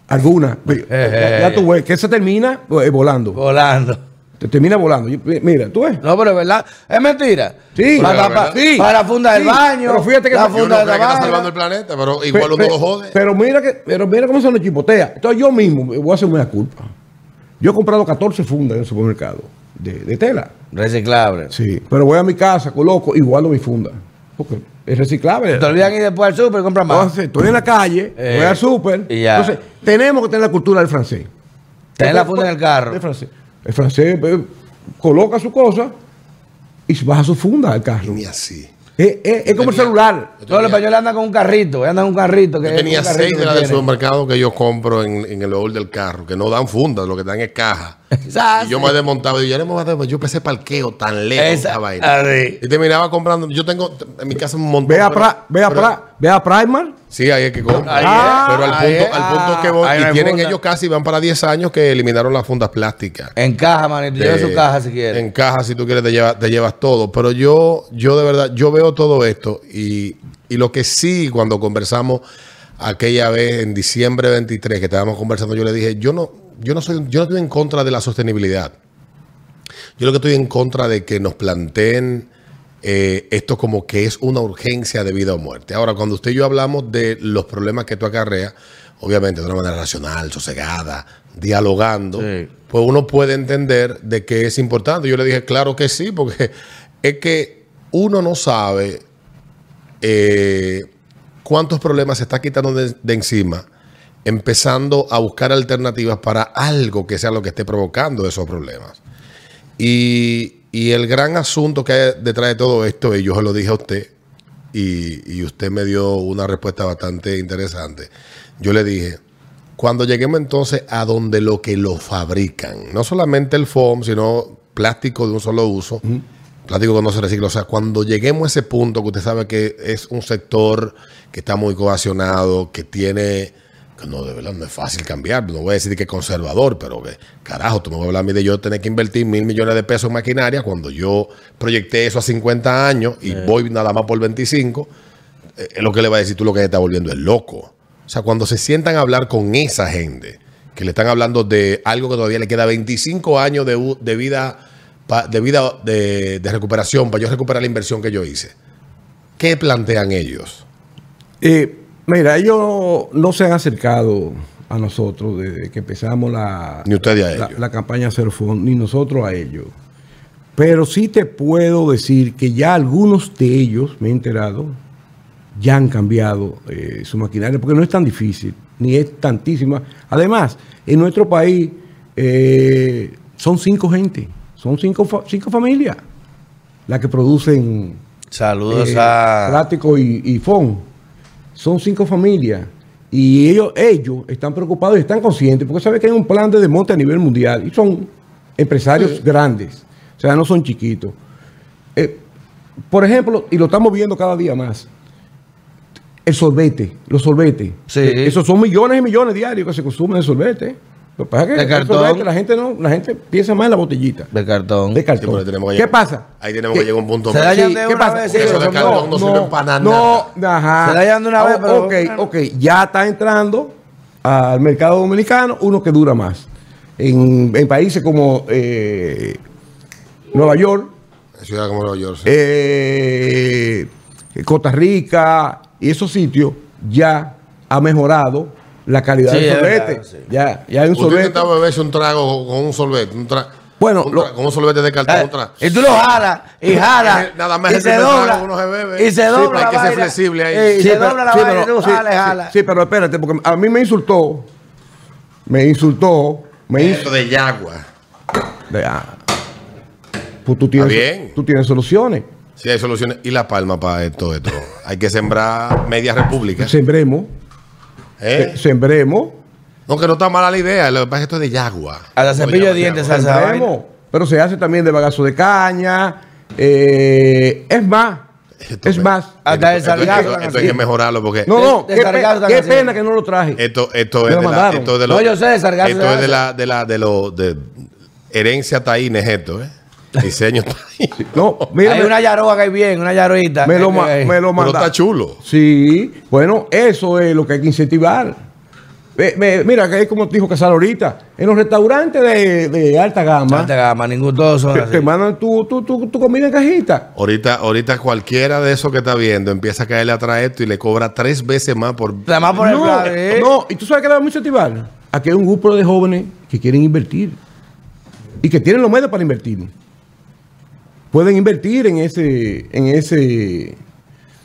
Alguna. ya, ya tú ves que se termina eh, volando. Volando. Te termina volando. Yo- Mira, tú ves. No, pero es verdad. Es mentira. Sí, para, pero para- verdad. para la funda del Sí, baño. pero fíjate que la funda no de la creo que está salvando el planeta, pero igual Pe- uno pe- lo jode. Pero mira que, pero mira cómo se nos chipotea. Entonces yo mismo voy a hacer una culpa. Yo he comprado 14 fundas en el supermercado de, de tela. Reciclable. Sí. Pero voy a mi casa, coloco y guardo mi funda. Porque es reciclable. Te olvidan ir después al súper y comprar más. Entonces, estoy en la calle, Eh, voy al súper. Entonces, tenemos que tener la cultura del francés. Tener la funda en el carro. El francés. El francés eh, coloca su cosa y baja su funda al carro. Ni así. Es, es- es como el tenía- celular. Todos los españoles andan con un carrito, andan con un carrito. Que Yo tenía un carrito seis de las del supermercado que yo compro en, en el baúl del carro, que no dan fundas, lo que dan es caja. Y yo me desmontaba y yo, ya no me voy a dar- yo pensé parqueo tan lejos Esa- esa vaina. así. Y terminaba comprando. Yo tengo en mi casa un montón. Ve a, Pra- ve a, Pra- ve a Primark. Sí, ahí es que compro. Ahí es. pero al punto, es. al punto que voy. Y tienen funda. ellos casi, van para 10 años que eliminaron las fundas plásticas. En caja, manito. Lleva su caja si quiere. En caja, si tú quieres, te llevas, te llevas todo. Pero yo, yo de verdad, yo veo todo esto y, y lo que sí, cuando conversamos aquella vez en diciembre 23 que estábamos conversando, yo le dije, yo no, yo no soy, yo no estoy en contra de la sostenibilidad. Yo lo que estoy en contra de que nos planteen eh, esto como que es una urgencia de vida o muerte. Ahora, cuando usted y yo hablamos de los problemas que tú acarreas, obviamente de una manera racional, sosegada, dialogando, Sí. pues uno puede entender de que es importante. Yo le dije, claro que sí, porque es que uno no sabe eh, cuántos problemas se está quitando de, de encima, empezando a buscar alternativas para algo que sea lo que esté provocando esos problemas. Y, y el gran asunto que hay detrás de todo esto, y yo se lo dije a usted, y, y usted me dio una respuesta bastante interesante. Yo le dije, cuando lleguemos entonces a donde lo que lo fabrican, no solamente el foam, sino plástico de un solo uso, plástico que no se recicla, o sea, cuando lleguemos a ese punto que usted sabe que es un sector que está muy coaccionado, que tiene, que no, de verdad no es fácil cambiar, no voy a decir que es conservador, pero que, carajo, tú me vas a hablar a mí de yo tener que invertir mil millones de pesos en maquinaria cuando yo proyecté eso a 50 años y voy nada más por 25, eh, es lo que le va a decir tú lo que está volviendo es loco. O sea, cuando se sientan a hablar con esa gente, que le están hablando de algo que todavía le queda 25 años de, vida, de, vida de, de recuperación para yo recuperar la inversión que yo hice, ¿qué plantean ellos? Eh, mira, ellos no se han acercado a nosotros desde que empezamos la, Ni usted a la, ellos. la campaña Cero Fondo, ni nosotros a ellos. Pero sí te puedo decir que ya algunos de ellos, me he enterado, ya han cambiado eh, su maquinaria, porque no es tan difícil, ni es tantísima. Además, en nuestro país eh, son cinco gente, son cinco, fa- cinco familias las que producen Saludos eh, a. plástico y, y FON. Son cinco familias. Y ellos, ellos están preocupados y están conscientes porque saben que hay un plan de desmonte a nivel mundial. Y son empresarios grandes. O sea, no son chiquitos. Eh, por ejemplo, y lo estamos viendo cada día más. El sorbete, los sorbetes. Sí. Esos son millones y millones diarios que se consumen de sorbete. Lo que pasa es que De el cartón. la gente no, la gente piensa más en la botellita De cartón. de Sí, cartón. pero tenemos que ¿Qué llegar- pasa? Ahí tenemos que ¿Qué- llegar a un punto. Se más. dañan Sí, de ¿Qué una pasa? vez, eso de cartón no sirve para No, ajá. Se dañan de una vez, Oh, pero- Ok, ok. Ya está entrando al mercado dominicano uno que dura más. En, en países como eh, Nueva York, Ciudad como Nueva York. sí. eh, Costa Rica y esos sitios ya ha mejorado la calidad Sí, del sorbete. verdad, sí. Ya, ya hay un Usted sorbete. intentaba beberse un trago con un sorbete. Un tra- Bueno, un lo- con un sorbete de cartón. un tra- Eh, Y tú lo jalas, y jalas. Nada más y se trago dobla. uno se bebe. Y se Sí, dobla. pero hay que ser flexible ahí. Eh, Y Sí, se pero- dobla la sí, vaina pero- tú sí, sí, sí, pero espérate, porque a mí me insultó. Me insultó. Me insultó. Esto de Yagua. De- ah. Pues tú tienes, bien. tú tienes soluciones. Si hay soluciones. ¿Y la palma para esto? esto? Hay que sembrar media república. Sembremos. ¿Eh? se- Sembremos. No, que no está mala la idea. Lo que pasa es que esto es de Yagua. Hasta cepillo de Yagua, dientes, sembremos. Pero se hace también de bagazo de caña. eh, es más. Esto es me- más. Hasta el sargazo esto- esto hay que mejorarlo porque No, no. de qué, pe- pena que no lo traje. esto, esto es lo de la, esto es de lo- No, yo sé, de sargazo Esto es de la, de la, de lo, de herencia taínes esto, ¿eh? Diseño taín. No, mira. Hay me- una yaroa que hay bien, una yaroita. me lo, Eh, ma- eh, me lo Pero manda. está chulo. Sí, bueno, eso es lo que hay que incentivar. Ve- ve- mira, que es como te dijo Casal ahorita, en los restaurantes de, de alta gama, Alta gama, ningún todos son te, así. te mandan tu, tu, tu, tu comida en cajita. Ahorita, ahorita cualquiera de esos que está viendo empieza a caerle atrás esto y le cobra tres veces más por. Además por el No, plan, ¿eh? no, y tú sabes que le vamos a incentivar. Aquí hay un grupo de jóvenes que quieren invertir. y que tienen los medios para invertir. Pueden invertir en ese, en ese, en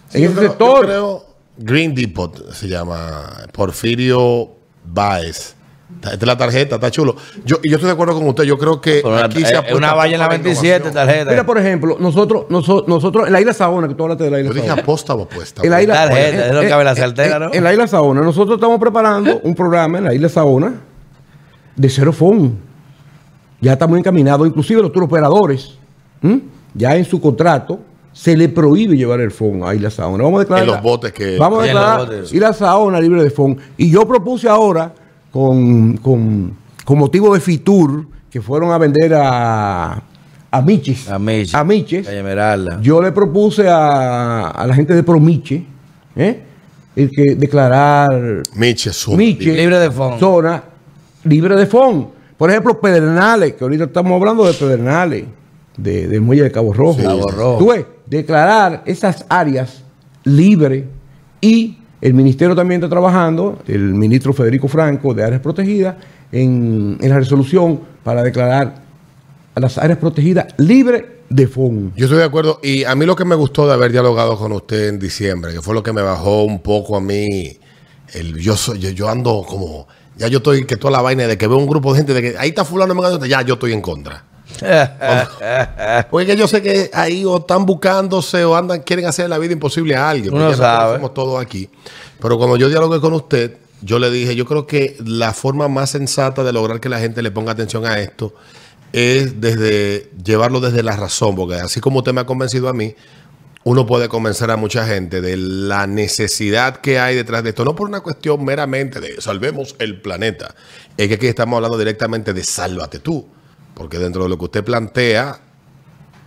Sí, yo ese creo- sector. yo creo Green Depot se llama Porfirio Baez. Esta es la tarjeta, está chulo. Yo, y yo estoy de acuerdo con usted. Yo creo que Pero aquí se eh, apuesta una valla en la poco a 27, innovación. tarjeta. Mira, por ejemplo, nosotros, nosotros, nosotros, en la isla Saona, que tú hablaste de la isla Yo dije Saona. aposta o apuesta. En la isla, Tarjeta, es lo que cabe en la sartera, en- ¿no? En la isla Saona, nosotros estamos preparando un programa en la isla Saona de cero phone. Ya estamos encaminados, inclusive los tour operadores, ¿m? Ya en su contrato se le prohíbe llevar el phone a Isla Saona. Vamos a declarar En los botes que- Vamos a declarar botes. Isla Saona libre de phone. Y yo propuse ahora, con, con, con motivo de Fitur, que fueron a vender a, a Michis. A Michis. A Esmeralda. Yo le propuse a, a la gente de Promiche ¿eh? el que declarar Miche, su- Miche Libre de phone. zona libre de phone. Por ejemplo, Pedernales, que ahorita estamos hablando de Pedernales, de, del muelle de Cabo Rojo. Sí, Cabo Rojo. Tú ves, declarar esas áreas libres y el ministerio también está trabajando, el ministro Federico Franco de áreas protegidas, en, en la resolución para declarar a las áreas protegidas libres de phone. Yo estoy de acuerdo. Y a mí lo que me gustó de haber dialogado con usted en diciembre, que fue lo que me bajó un poco a mí, el, yo, soy, yo, yo ando como, ya yo estoy, que toda la vaina de que veo un grupo de gente, de que ahí está fulano, me ya yo estoy en contra. Porque que yo sé que ahí o están buscándose o andan, quieren hacer la vida imposible a alguien. Uno sabe. conocemos todos aquí. Pero cuando yo dialogué con usted, yo le dije, yo creo que la forma más sensata de lograr que la gente le ponga atención a esto es desde llevarlo desde la razón, porque así como usted me ha convencido a mí, uno puede convencer a mucha gente de la necesidad que hay detrás de esto, no por una cuestión meramente de salvemos el planeta, es que aquí estamos hablando directamente de sálvate tú, porque dentro de lo que usted plantea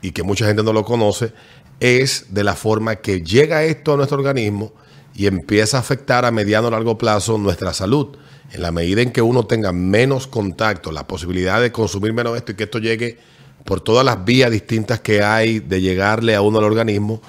y que mucha gente no lo conoce, es de la forma que llega esto a nuestro organismo y empieza a afectar a mediano o largo plazo nuestra salud. En la medida en que uno tenga menos contacto, la posibilidad de consumir menos esto y que esto llegue por todas las vías distintas que hay de llegarle a uno al organismo,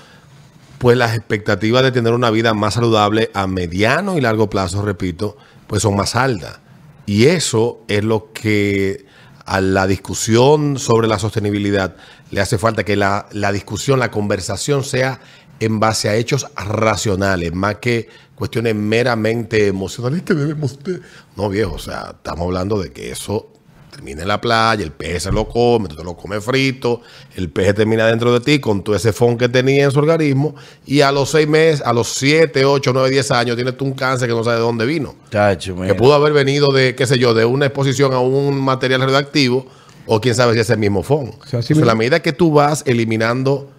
pues las expectativas de tener una vida más saludable a mediano y largo plazo, repito, pues son más altas. Y eso es lo que a la discusión sobre la sostenibilidad. Le hace falta que la, la discusión, la conversación sea en base a hechos racionales, más que cuestiones meramente emocionales que debemos de... No, viejo, o sea, estamos hablando de que eso termina en la playa, el pez se lo come, tú te lo comes frito, el pez termina dentro de ti con todo ese fon que tenía en su organismo y a los seis meses, a los siete, ocho, nueve, diez años tienes tú un cáncer que no sabes de dónde vino. Chacho, Que pudo haber venido de, qué sé yo, de una exposición a un material radioactivo o quién sabe si es el mismo fon. O sea, la medida que tú vas eliminando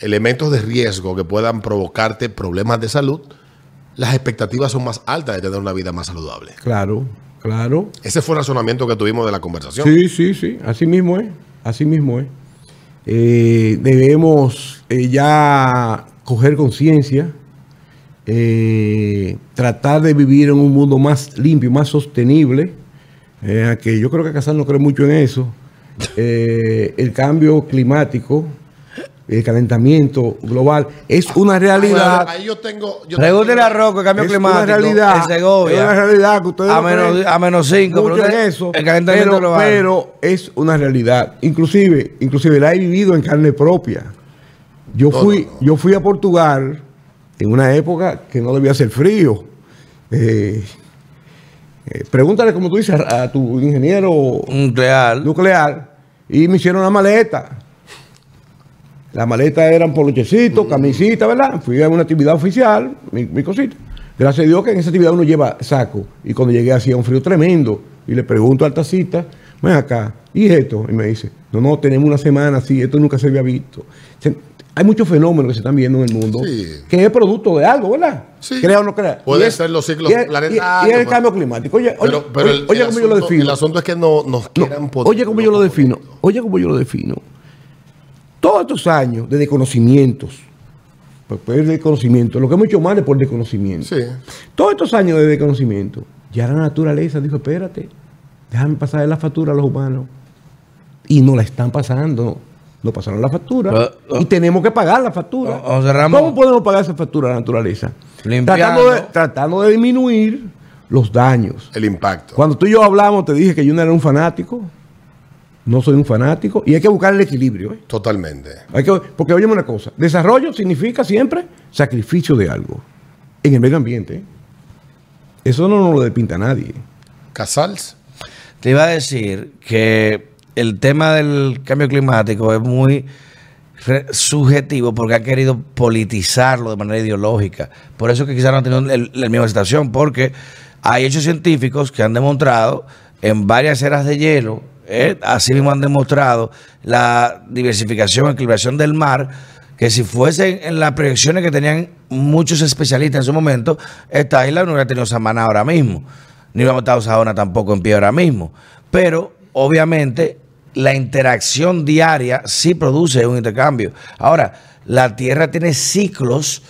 elementos de riesgo que puedan provocarte problemas de salud, las expectativas son más altas de tener una vida más saludable. Claro, claro. Ese fue el razonamiento que tuvimos de la conversación. Sí, sí, sí, así mismo es, así mismo es. Eh, debemos eh, ya coger conciencia, eh, tratar de vivir en un mundo más limpio, más sostenible, que yo creo que Casal no cree mucho en eso. El cambio climático, el calentamiento global, es una realidad. Ahí yo tengo. Yo Pregúntele a Rocco, el cambio Es climático. una realidad. En Segovia. Es una realidad que ustedes a, no menos, a menos 5. mucho en eso. El calentamiento pero, global. pero es una realidad. Inclusive, inclusive la he vivido en carne propia. Yo No, fui, no, no. yo fui a Portugal en una época que no debía ser frío. Eh, eh, pregúntale, como tú dices, a, a tu ingeniero Nuclear. nuclear y me hicieron la maleta. La maleta eran polochecitos, camisita, ¿verdad? Fui a una actividad oficial, mi, mi cosita. Gracias a Dios que en esa actividad uno lleva saco. Y cuando llegué hacía un frío tremendo. Y le pregunto al tacita, ven acá, ¿y esto? Y me dice, no, no, tenemos una semana así, esto nunca se había visto. Se- hay muchos fenómenos que se están viendo en el mundo Sí. que es producto de algo, ¿verdad? Sí. Crea o no crea. Puede es- ser los ciclos planetarios, Y, es el pues. cambio climático. Oye, oye, Pero, pero oye, el, oye el cómo yo lo asunto- defino. El asunto es que no, nos No, quieran poner oye, como yo lo defino. Oye, como yo lo defino. Todos estos años de desconocimientos, pues, pues, de conocimiento, lo que hemos hecho mal es por desconocimiento. Sí. Todos estos años de desconocimiento, ya la naturaleza dijo, espérate, déjame pasar la factura a los humanos. Y no la están pasando. No pasaron la factura. Pero, y tenemos que pagar la factura. ¿Cómo podemos pagar esa factura a la naturaleza? Limpiando. Tratando de, tratando de disminuir los daños. El impacto. Cuando tú y yo hablamos, te dije que yo no era un fanático. No soy un fanático y hay que buscar el equilibrio. ¿eh? Totalmente. Hay que, porque oye una cosa, desarrollo significa siempre sacrificio de algo en el medio ambiente. ¿eh? Eso no nos lo despinta nadie. Casals. Te iba a decir que el tema del cambio climático es muy subjetivo porque han querido politizarlo de manera ideológica. Por eso que quizás no han tenido el- la misma situación, porque hay hechos científicos que han demostrado en varias eras de hielo, ¿eh? así mismo han demostrado la diversificación, equilibración del mar, que si fuesen en las proyecciones que tenían muchos especialistas en su momento, esta isla no hubiera tenido Samaná ahora mismo, ni hubiéramos estado Saona tampoco en pie ahora mismo. Pero, obviamente, la interacción diaria sí produce un intercambio. Ahora, la Tierra tiene ciclos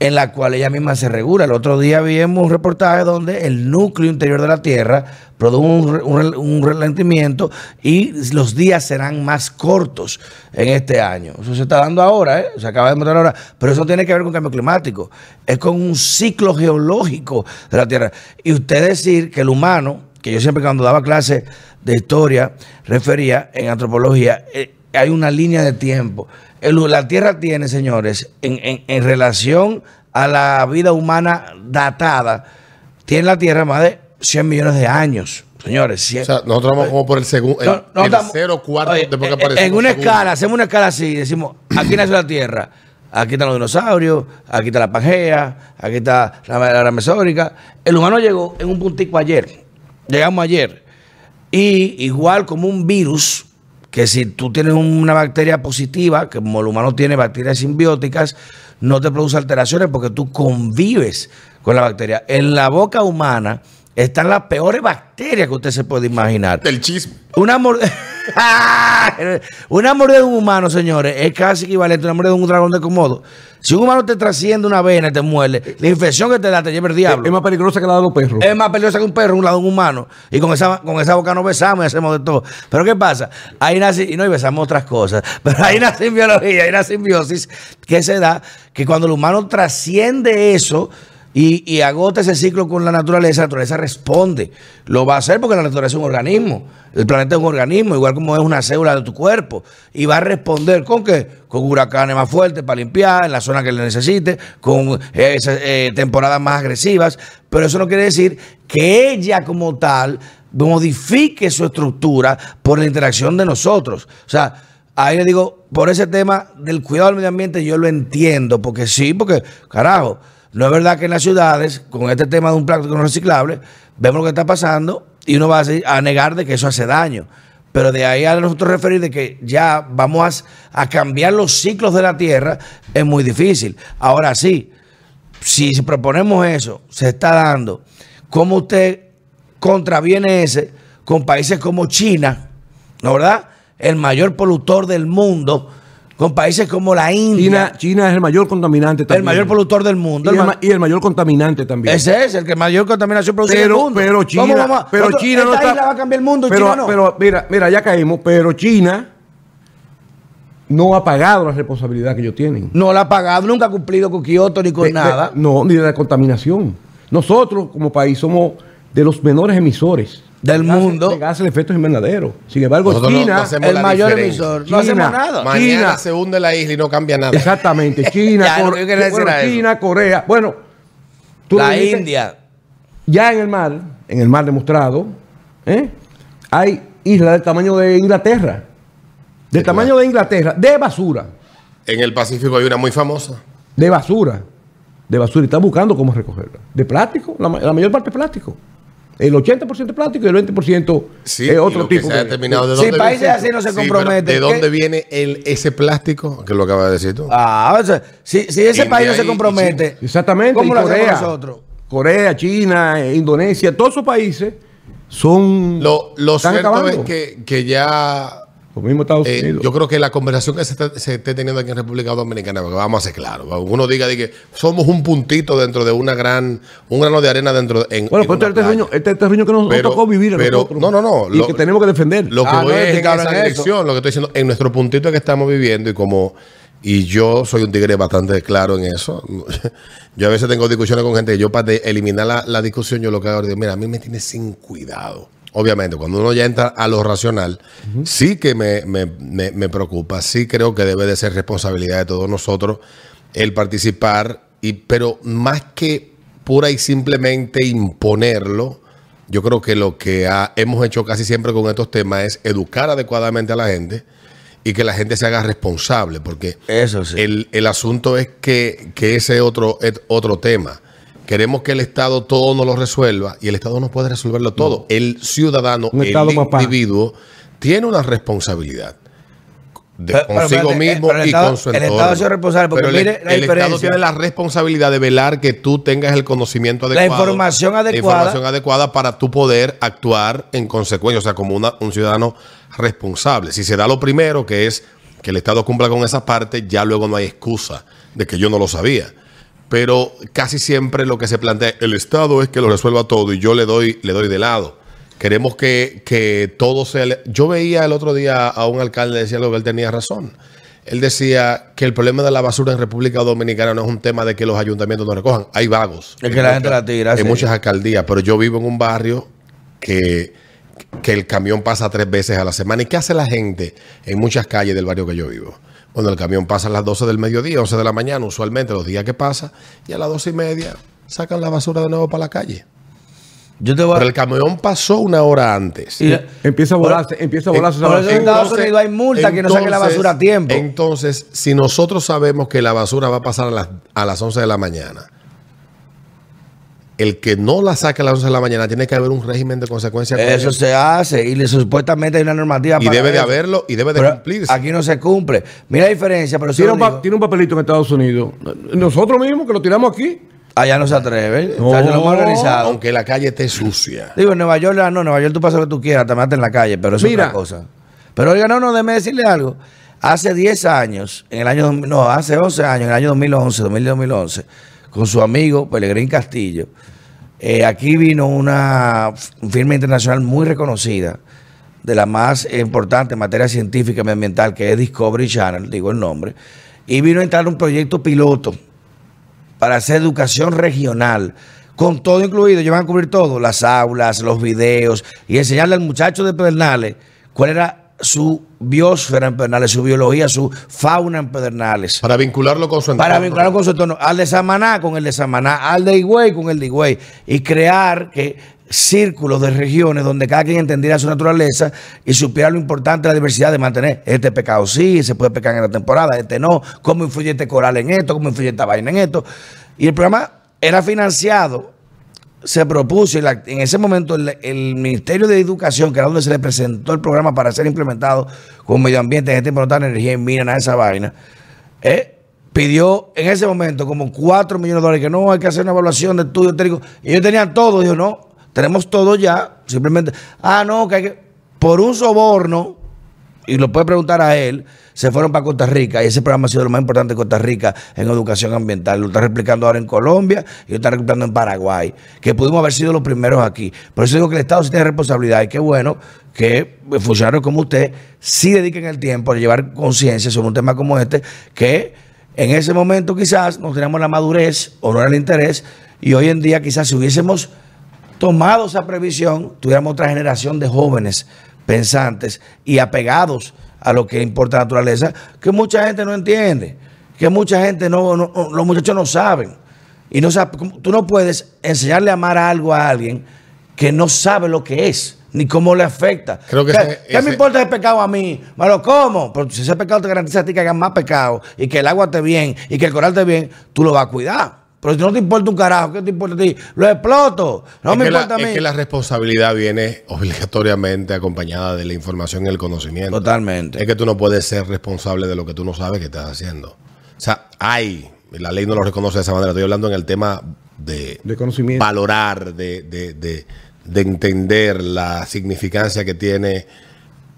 en la cual ella misma se regula. El otro día vimos un reportaje donde el núcleo interior de la Tierra produjo un, un un ralentimiento y los días serán más cortos en este año. Eso se está dando ahora, ¿eh? se acaba de demostrar ahora, pero eso tiene que ver con cambio climático, es con un ciclo geológico de la Tierra. Y usted decir que el humano, que yo siempre cuando daba clase de historia refería en antropología, eh, hay una línea de tiempo. El- la Tierra tiene, señores, en, en- en relación a la vida humana datada, tiene la Tierra más de 100 millones de años. Señores, 100. O sea, nosotros vamos como por el segundo, el, No, no el estamos- cero cuarto Oye, después que en- una escala, hacemos una escala así, decimos, aquí nació la Tierra, aquí están los dinosaurios, aquí está la Pangea, aquí está la, la era mesórica. El humano llegó en un puntico ayer, llegamos ayer, y igual como un virus, que si tú tienes una bacteria positiva, que como el humano tiene bacterias simbióticas, no te produce alteraciones porque tú convives con la bacteria. En la boca humana están las peores bacterias que usted se puede imaginar. Del chisme. Una mordida. una mordida de un humano, señores, es casi equivalente a una mordida de un dragón de Komodo. Si un humano te trasciende una vena y te muerde, la infección que te da te lleva el Es diablo. más peligrosa que la de los perros. Es más peligrosa que un perro, un lado de un humano. Y con esa, con esa boca nos besamos y hacemos de todo. Pero ¿qué pasa? Ahí nace, y no, y besamos otras cosas. Pero hay una simbiología, hay una simbiosis que se da que cuando el humano trasciende eso y, agota ese ciclo con la naturaleza, la naturaleza responde. Lo va a hacer porque la naturaleza es un organismo. El planeta es un organismo, igual como es una célula de tu cuerpo. Y va a responder con qué? Con huracanes más fuertes para limpiar en la zona que le necesite, con eh, temporadas más agresivas. Pero eso no quiere decir que ella como tal modifique su estructura por la interacción de nosotros. O sea, ahí le digo, por ese tema del cuidado del medio ambiente yo lo entiendo, porque sí, porque carajo, no es verdad que en las ciudades, con este tema de un plástico no reciclable, vemos lo que está pasando y uno va a, negar de que eso hace daño. Pero de ahí a nosotros referir de que ya vamos a, a cambiar los ciclos de la Tierra es muy difícil. Ahora sí, si proponemos eso, se está dando, ¿cómo usted contraviene ese con países como China, ¿no verdad? El mayor polutor del mundo, con países como la India, China, China es el mayor contaminante también. el mayor polutor del mundo. y, el el, ma- ma- y el mayor contaminante también. ese es el que mayor contaminación produce pero, el mundo. pero ¿Cómo China, vamos pero China no está. isla va a cambiar el mundo y pero, China no. pero mira, mira, ya caímos, pero China no ha pagado la responsabilidad que ellos tienen. no la ha pagado, nunca ha cumplido con Kioto ni con De- de- nada. no, ni de la contaminación. Nosotros, como país, somos de los menores emisores Del de mundo. de gases de efecto invernadero. Sin embargo, Nosotros no- China. no el mayor diferencia. emisor. No China. hacemos nada. Mañana China. se hunde la isla y no cambia nada. Exactamente. China, bueno, eso. China, Corea. Bueno, tú la dijiste, India. Ya en el mar, en el mar demostrado, ¿eh? hay islas del tamaño de Inglaterra. Del Sí, tamaño claro. de Inglaterra, de basura. En el Pacífico hay una muy famosa. De basura. De basura. Y están buscando cómo recogerla. De plástico. La, la mayor parte es plástico. El 80% es plástico y el 20% Sí, es y otro que tipo de- determinado de Si dónde países viene. así no se Sí, comprometen, ¿De ¿qué? dónde viene el, ese plástico? Que lo acabas de decir tú. Ah, o sea, si, si ese país no se compromete, Exactamente. ¿cómo lo hacemos Corea, nosotros? Corea, China, eh, Indonesia, todos esos países son. Lo, lo cierto acabando. es que, que ya Lo mismo Estados Eh, Unidos. yo creo que la conversación que se, está- se esté teniendo aquí en República Dominicana, porque vamos a ser claros, uno diga de que somos un puntito dentro de una gran, un grano de arena dentro de. En, bueno, en pues este playa. este es el terreno que nos, nos Pero- tocó vivir pero- nosotros. no, no, no, Y lo- que tenemos que defender. Lo que Ah, voy no, es en esa eso. dirección, lo que estoy diciendo, en nuestro puntito que estamos viviendo y como, y yo soy un tigre bastante claro en eso. Yo a veces tengo discusiones con gente, yo para de- eliminar la, la discusión, yo lo que hago es, mira, a mí me tiene sin cuidado. Obviamente, cuando uno ya entra a lo racional, sí que me, me- me- me preocupa, sí creo que debe de ser responsabilidad de todos nosotros el participar, y, pero más que pura y simplemente imponerlo, yo creo que lo que ha- hemos hecho casi siempre con estos temas es educar adecuadamente a la gente y que la gente se haga responsable, porque Eso sí. el, el asunto es que, que ese es otro, es otro tema. Queremos que el Estado todo nos lo resuelva y el Estado no puede resolverlo todo. El ciudadano, el Estado papá. individuo, tiene una responsabilidad de Pero- pero consigo mismo eh, pero el y Estado- con su el entorno. Estado ha sido responsable, porque Pero el, mire la el Estado tiene la responsabilidad de velar que tú tengas el conocimiento La adecuado. información la adecuada. información adecuada para tú poder actuar en consecuencia, o sea, como una- un ciudadano responsable. Si se da lo primero, que es que el Estado cumpla con esa parte, ya luego no hay excusa de que yo no lo sabía. Pero casi siempre lo que se plantea, el Estado es que lo resuelva todo y yo le doy, le doy de lado. Queremos que, que todo sea... le- Yo veía el otro día a un alcalde decía algo que él tenía razón. Él decía que el problema de la basura en República Dominicana no es un tema de que los ayuntamientos no recojan. Hay vagos. Es que la gente muchas- la tira, En sí. muchas alcaldías, pero yo vivo en un barrio que, que el camión pasa tres veces a la semana. ¿Y qué hace la gente en muchas calles del barrio que yo vivo? Bueno, el camión pasa a las 12 del mediodía, 11 de la mañana, usualmente los días que pasa, y a las 12 y media sacan la basura de nuevo para la calle. Yo te voy Pero el camión pasó una hora antes. y- Empieza a volarse, empieza a volarse esa por eso en. Estados Unidos hay multa que no saque la basura a tiempo. Entonces, si nosotros sabemos que la basura va a pasar a las, a las 11 de la mañana, el que no la saque a las 11 de la mañana tiene que haber un régimen de consecuencia. con Eso se hace y le- supuestamente hay una normativa y para debe de haberlo y debe de Pero cumplirse. Aquí no se cumple. Mira la diferencia, pero Tiene un, pa- tiene un papelito en Estados Unidos. Nosotros mismos que lo tiramos aquí. allá no se atreven. No. O sea, yo lo hemos organizado. Aunque la calle esté sucia. Digo, en Nueva York, no, en Nueva York tú pasas lo que tú quieras, te matas en la calle, pero eso Mira. es otra cosa. Pero oiga, no, no, déjeme decirle algo. Hace 10 años, en el año, no, hace 11 años, en el año 2011, 2011, con su amigo Pelegrín Castillo, eh, aquí vino una firma internacional muy reconocida, de la más importante en materia científica y medioambiental, que es Discovery Channel, digo el nombre, y vino a entrar un proyecto piloto para hacer educación regional, con todo incluido, ellos van a cubrir todo, las aulas, los videos, y enseñarle al muchacho de Pedernales cuál era su biosfera en Pedernales, su biología, su fauna en Pedernales. Para vincularlo con su entorno. Para vincularlo con su entorno, al de Samaná con el de Samaná, al de Higüey con el de Higüey, y crear que círculos de regiones donde cada quien entendiera su naturaleza y supiera lo importante de la diversidad de mantener este pecado sí, se puede pecar en la temporada, este no, cómo influye este coral en esto, cómo influye esta vaina en esto. Y el programa era financiado, se propuso, en ese momento el, Ministerio de Educación, que era donde se le presentó el programa para ser implementado con medio ambiente, gente importante, energía y minas, nada esa vaina, eh, pidió en ese momento como 4 millones de dólares, que no hay que hacer una evaluación de estudio técnico. Y ellos tenían todo, dijo, no, tenemos todo ya, simplemente, ah, no, que hay que, por un soborno, y lo puede preguntar a él, se fueron para Costa Rica y ese programa ha sido lo más importante de Costa Rica en educación ambiental. Lo está replicando ahora en Colombia y lo está replicando en Paraguay, que pudimos haber sido los primeros aquí. Por eso digo que el Estado sí tiene responsabilidad y qué bueno que funcionarios como usted sí dediquen el tiempo a llevar conciencia sobre un tema como este, que en ese momento quizás no teníamos la madurez o no era el interés y hoy en día quizás si hubiésemos tomado esa previsión, tuviéramos otra generación de jóvenes pensantes y apegados a lo que importa la naturaleza, que mucha gente no entiende, que mucha gente no, no- los muchachos no saben. Y no sabe, como- tú no puedes enseñarle a amar algo a alguien que no sabe lo que es, ni cómo le afecta. Creo que ¿Qué, ese- qué ese- me importa ese pecado a mí? Malo, ¿cómo? Porque si ese pecado te garantiza a ti que hagas más pecado y que el agua esté bien y que el coral esté bien, tú lo vas a cuidar. Pero si no te importa un carajo, ¿qué te importa a ti? Lo exploto. No es me que la- importa a mí. Es que la responsabilidad viene obligatoriamente acompañada de la información y el conocimiento. Totalmente. Es que tú no puedes ser responsable de lo que tú no sabes que estás haciendo. O sea, hay, la ley no lo reconoce de esa manera. Estoy hablando en el tema de, De conocimiento. valorar, de, de- de- de entender la significancia que tiene,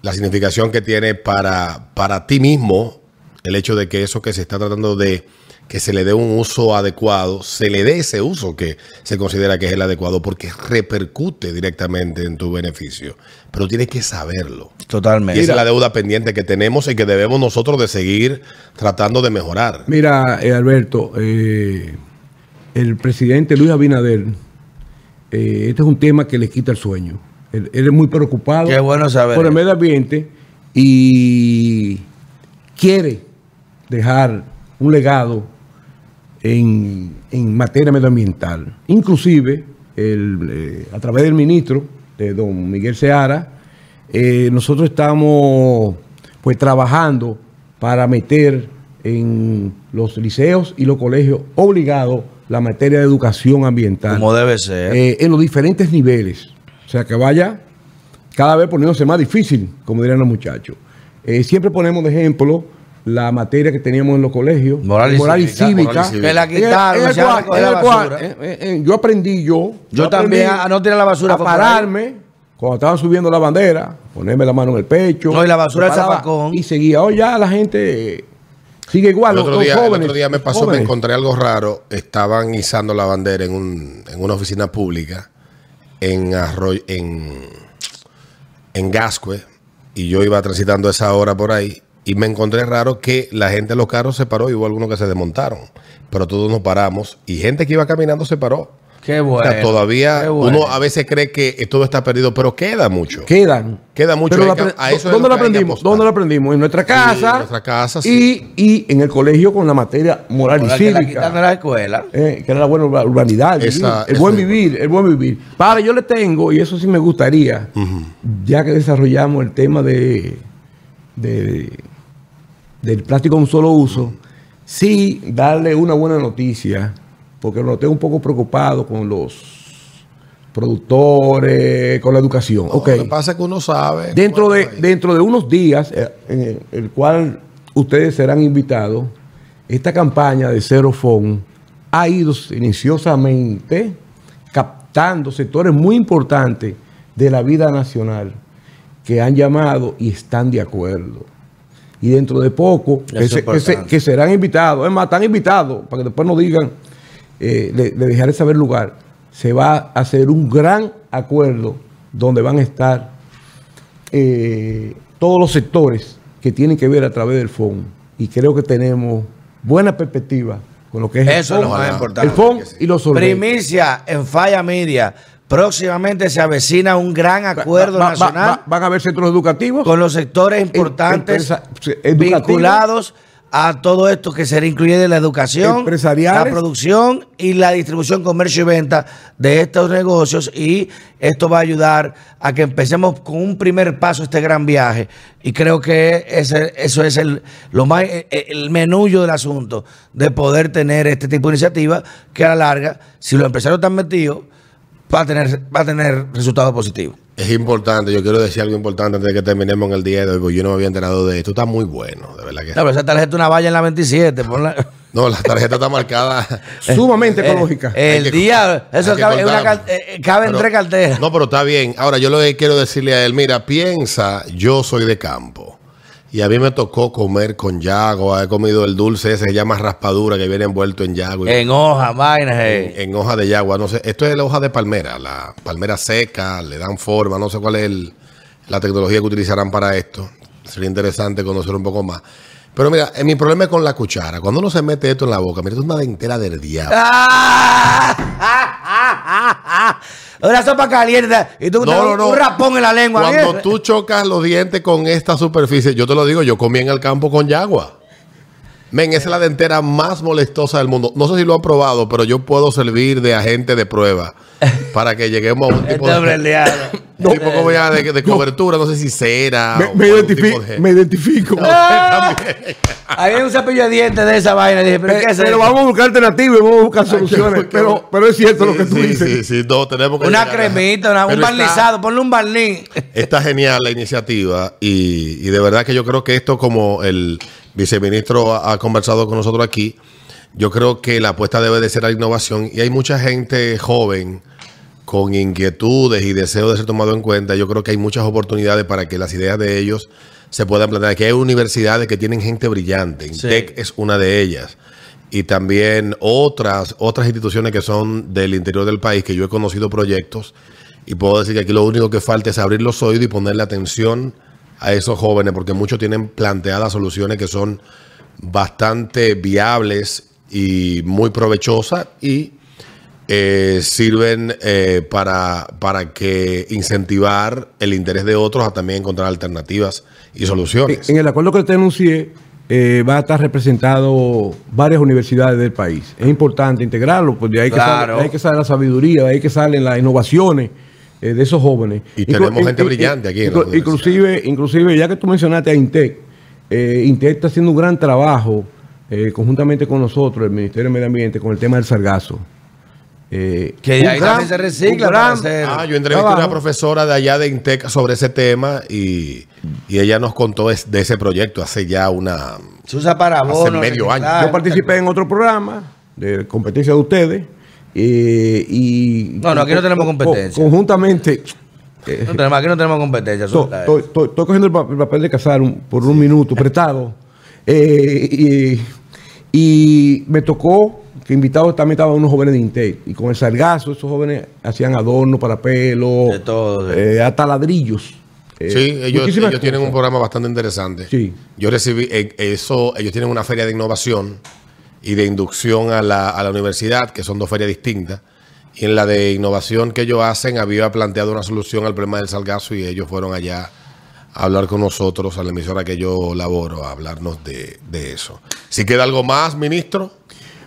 la significación que tiene para, para ti mismo el hecho de que eso que se está tratando de que se le dé un uso adecuado, se le dé ese uso que se considera que es el adecuado porque repercute directamente en tu beneficio. Pero tienes que saberlo. Y Totalmente. esa es la deuda pendiente que tenemos y que debemos nosotros de seguir tratando de mejorar. Mira, eh, Alberto, eh, el presidente Luis Abinader, eh, este es un tema que le quita el sueño Él, él es muy preocupado Qué bueno saber por el medio ambiente y quiere dejar un legado en, en materia medioambiental. Inclusive, el, eh, a través del ministro, de don Miguel Seara, eh, nosotros estamos pues trabajando para meter en los liceos y los colegios obligados la materia de educación ambiental Como debe ser. eh, en los diferentes niveles. O sea, que vaya cada vez poniéndose más difícil, como dirían los muchachos. Eh, siempre ponemos de ejemplo la materia que teníamos en los colegios, Moral y cívica, cívica, moral y cívica. Que la en el- quitaron, en el cual- en el cual, eh, eh, eh, yo aprendí yo. Yo también a no tirar la basura A pararme cuando estaban subiendo la bandera, ponerme la mano en el pecho. No, y la basura me del zafacón. Y seguía. Oh, ya la gente eh, sigue igual. El otro, los día, jóvenes, otro día me pasó, me jóvenes. encontré algo raro. Estaban izando la bandera en, un, en una oficina pública en Arroyo, en, en Gascue. Y yo iba transitando esa hora por ahí. Y me encontré raro que la gente de los carros se paró y hubo algunos que se desmontaron. Pero todos nos paramos. Y gente que iba caminando se paró. Qué O bueno. sea, todavía qué bueno. uno a veces cree que todo está perdido, pero queda mucho. Quedan. Queda mucho. Pero la a eso es ¿Dónde lo aprendimos? ¿Dónde lo aprendimos? En nuestra casa. en nuestra casa, sí. Y, y en el colegio con la materia moral y que la de cívica. la escuela. eh, que era la buena urba- urbanidad, el, Esa- el buen vivir, el buen vivir. Para, yo le tengo, y eso sí me gustaría, ya que desarrollamos el tema de, de- del plástico de un solo uso, sí darle una buena noticia, porque lo noté un poco preocupado con los productores, con la educación. No, Ok. Lo que pasa es que uno sabe. Dentro de, dentro de unos días, eh, en el, el cual ustedes serán invitados, esta campaña de Cero Phone ha ido iniciosamente captando sectores muy importantes de la vida nacional que han llamado y están de acuerdo. Y dentro de poco, que, es se- que se- importante. que serán invitados, es más, están invitados, para que después no digan, eh, le, le dejaré saber lugar, se va a hacer un gran acuerdo donde van a estar eh, todos los sectores que tienen que ver a través del FON. Y creo que tenemos buena perspectiva con lo que es Eso es lo FON, más importante. el FON y los. Primicia en Falla Media. Próximamente se avecina un gran acuerdo Va- va- nacional va- van a haber centros educativos. con los sectores importantes empresa- vinculados a todo esto que será incluido en la educación, la producción y la distribución, comercio y venta de estos negocios y esto va a ayudar a que empecemos con un primer paso este gran viaje y creo que ese, eso es el, lo más, eh, el menullo del asunto de poder tener este tipo de iniciativa que a la larga, si los empresarios están metidos, va a tener, va a tener resultados positivos. Es importante, yo quiero decir algo importante antes de que terminemos en el día de hoy, porque yo no me había enterado de esto. Está muy bueno, de verdad que No, pero esa tarjeta es una valla en la 27. ponla- No, la tarjeta está marcada. sumamente ecológica. el que- día, eso cabe, en una eh, cabe en Pero- tres carteras. No, pero está bien. Ahora, yo lo que quiero decirle a él, mira, piensa, yo soy de campo. Y a mí me tocó comer con yago. He comido el dulce ese que se llama raspadura, que viene envuelto en yago. En hoja, vainas. eh. en, en hoja de yagua. No sé, esto es la hoja de palmera, la palmera seca, le dan forma, no sé cuál es el- la tecnología que utilizarán para esto. Sería interesante conocer un poco más. Pero mira, eh, mi problema es con la cuchara. Cuando uno se mete esto en la boca, mira, esto es una dentera del diablo. ¡Ah! Una sopa caliente y tú te das un- un rapón en la lengua. Cuando ¿bien? tú chocas los dientes con esta superficie, yo te lo digo, yo comí en el campo con yagua. Men, esa es la dentera más molestosa del mundo. No sé si lo han probado, pero yo puedo servir de agente de prueba para que lleguemos a un tipo de, un tipo como ya de, de cobertura, no sé si cera. me, o me identifi- de- me identifico. Había un cepillo de dientes de esa vaina. Dije, ¿pero es pero vamos a buscar alternativas y vamos a buscar soluciones. pero, pero es cierto lo que tú Sí, dices. Sí, sí, no, tenemos que Una cremita, una- un Pero está- barnizado. Ponle un barniz. Está genial la iniciativa y, y de verdad que yo creo que esto, como el viceministro ha, ha conversado con nosotros aquí, yo creo que la apuesta debe de ser a la innovación y hay mucha gente joven con inquietudes y deseos de ser tomado en cuenta. Yo creo que hay muchas oportunidades para que las ideas de ellos se puedan plantear. Que hay universidades que tienen gente brillante. Intec es una de ellas. Y también otras, otras instituciones que son del interior del país, que yo he conocido proyectos. Y puedo decir que aquí lo único que falta es abrir los oídos y ponerle atención a esos jóvenes, porque muchos tienen planteadas soluciones que son bastante viables y muy provechosas y eh, sirven eh, para, para que incentivar el interés de otros a también encontrar alternativas y soluciones. En el acuerdo que te anuncié, eh, va a estar representado varias universidades del país. Es importante integrarlo, porque de ahí, Claro. que, sale, de ahí que sale la sabiduría, de ahí que salen las innovaciones eh, de esos jóvenes. Y Inclu- tenemos gente brillante aquí en la inclusive, inclusive, ya que tú mencionaste a Intec, eh, Intec está haciendo un gran trabajo eh, conjuntamente con nosotros, el Ministerio de Medio Ambiente, con el tema del sargazo. Eh, Que ahí gran- también se recicla gran- hacer- Ah, yo entrevisté a una profesora de allá de Intec sobre ese tema y, y ella nos contó es- de ese proyecto hace ya una... Se usa para Hace medio año. Yo participé en otro programa de competencia de ustedes eh, y... No, no, aquí no tenemos competencia. Conjuntamente... eh, No tenemos- aquí no tenemos competencia. Estoy cogiendo el, pa- el papel de casar un- por un minuto prestado eh, y, y me tocó que invitados también estaban unos jóvenes de Intec y con el sargazo esos jóvenes hacían adornos para pelo, De todo, sí. eh, hasta ladrillos. Eh, Sí, ellos, ellos tienen un programa bastante interesante. Sí. Yo recibí eh, eso, ellos tienen una feria de innovación y de inducción a la, a la universidad, que son dos ferias distintas. Y en la de innovación que ellos hacen, había planteado una solución al problema del salgazo y ellos fueron allá a hablar con nosotros, a la emisora que yo laboro, a hablarnos de, de eso. Si queda algo más, ministro.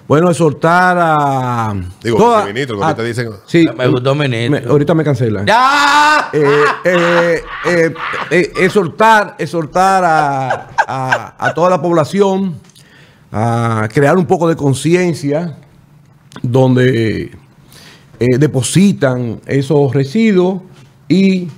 Bueno, exhortar a. Digo, toda- sí, ministro, que a- ahorita dicen- Sí, Me gustó ministro. me- ahorita me cancelan. ¡Ya! Eh, eh, eh, eh, exhortar, exhortar a, a- a toda la población a crear un poco de conciencia donde eh, depositan esos residuos y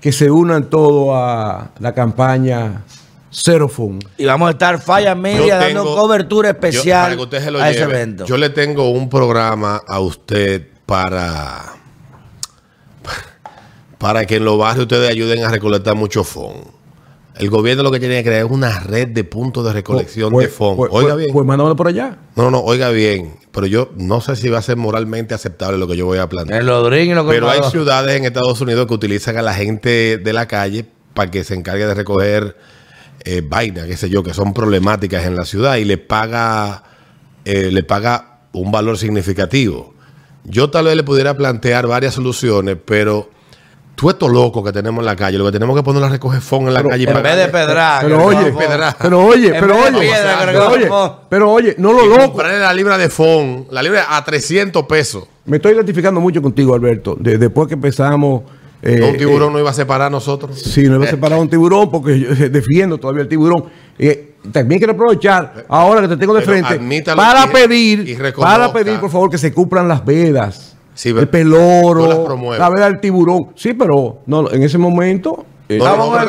que se unan todos a la campaña Zero Fund. Y vamos a estar Falla Yo Media dando cobertura yo- para especial que usted se lo a ese evento. Yo le tengo un programa a usted para para que en los barrios ustedes ayuden a recolectar mucho fondo. El gobierno lo que tiene que crear es una red de puntos de recolección Pues- de fondo. pues- oiga pues- bien. Pues mándamelo por allá. no, no, oiga bien. Pero yo no sé si va a ser moralmente aceptable lo que yo voy a plantear. En los drinks y los Pero hay ciudades en Estados Unidos que utilizan a la gente de la calle para que se encargue de recoger eh, vainas, qué sé yo, que son problemáticas en la ciudad y le paga, eh, le paga un valor significativo. Yo tal vez le pudiera plantear varias soluciones, pero tú estos locos que tenemos en la calle, lo que tenemos que poner es recoger fondo en la calle. En para- vez de pedrar. Pero oye, pedra. pero oye, pero oye, piedra, pero oye, fondo. pero oye, no lo y loco. comprarle la libra de fondo, la libra a 300 pesos. Me estoy identificando mucho contigo, Alberto. De- después que empezamos. eh, un tiburón eh, no iba a separar a nosotros. sí, no iba a separar un tiburón porque yo eh, defiendo todavía el tiburón. Eh, también quiero aprovechar ahora que te tengo de Pero frente para pedir, y para pedir por favor que se cumplan las vedas. Sí, el peloro, la veda del tiburón. Sí, pero no, en ese momento. eh, No, Vamos no, con el-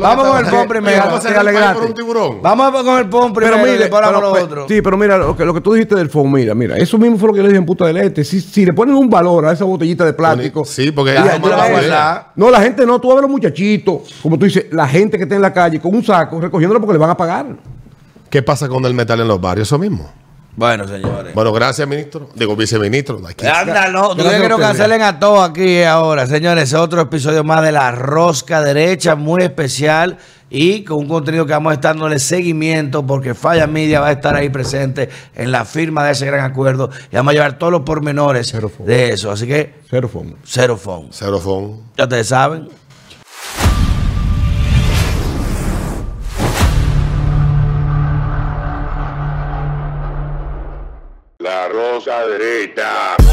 vamos con el estaba- pon primero, Vamos a hacer te el país alegraste. por un tiburón. Vamos con el pon primero Pero mire, lo otro. sí, pero mira, lo que, lo que tú dijiste del fondo, mira, mira, eso mismo fue lo que yo le dije en Puta del Este. Si, si le ponen un valor a esa botellita de plástico. Sí, porque La gente no la a. No, la gente no, tú ves los muchachitos, como tú dices, la gente que está en la calle con un saco recogiéndolo porque le van a pagar. ¿Qué pasa con el metal en los barrios? Eso mismo. Bueno, señores. Bueno, gracias, ministro. Digo, viceministro. Aquí. Tú Gracias quieres que cancelen a todos aquí ahora. Señores, otro episodio más de La Rosca Derecha, muy especial y con un contenido que vamos a estar dándole seguimiento porque Falla Media va a estar ahí presente en la firma de ese gran acuerdo y vamos a llevar todos los pormenores de eso. Así que, Cero fondo. cero phone. Cero phone. Ya ustedes saben. Rosa derecha.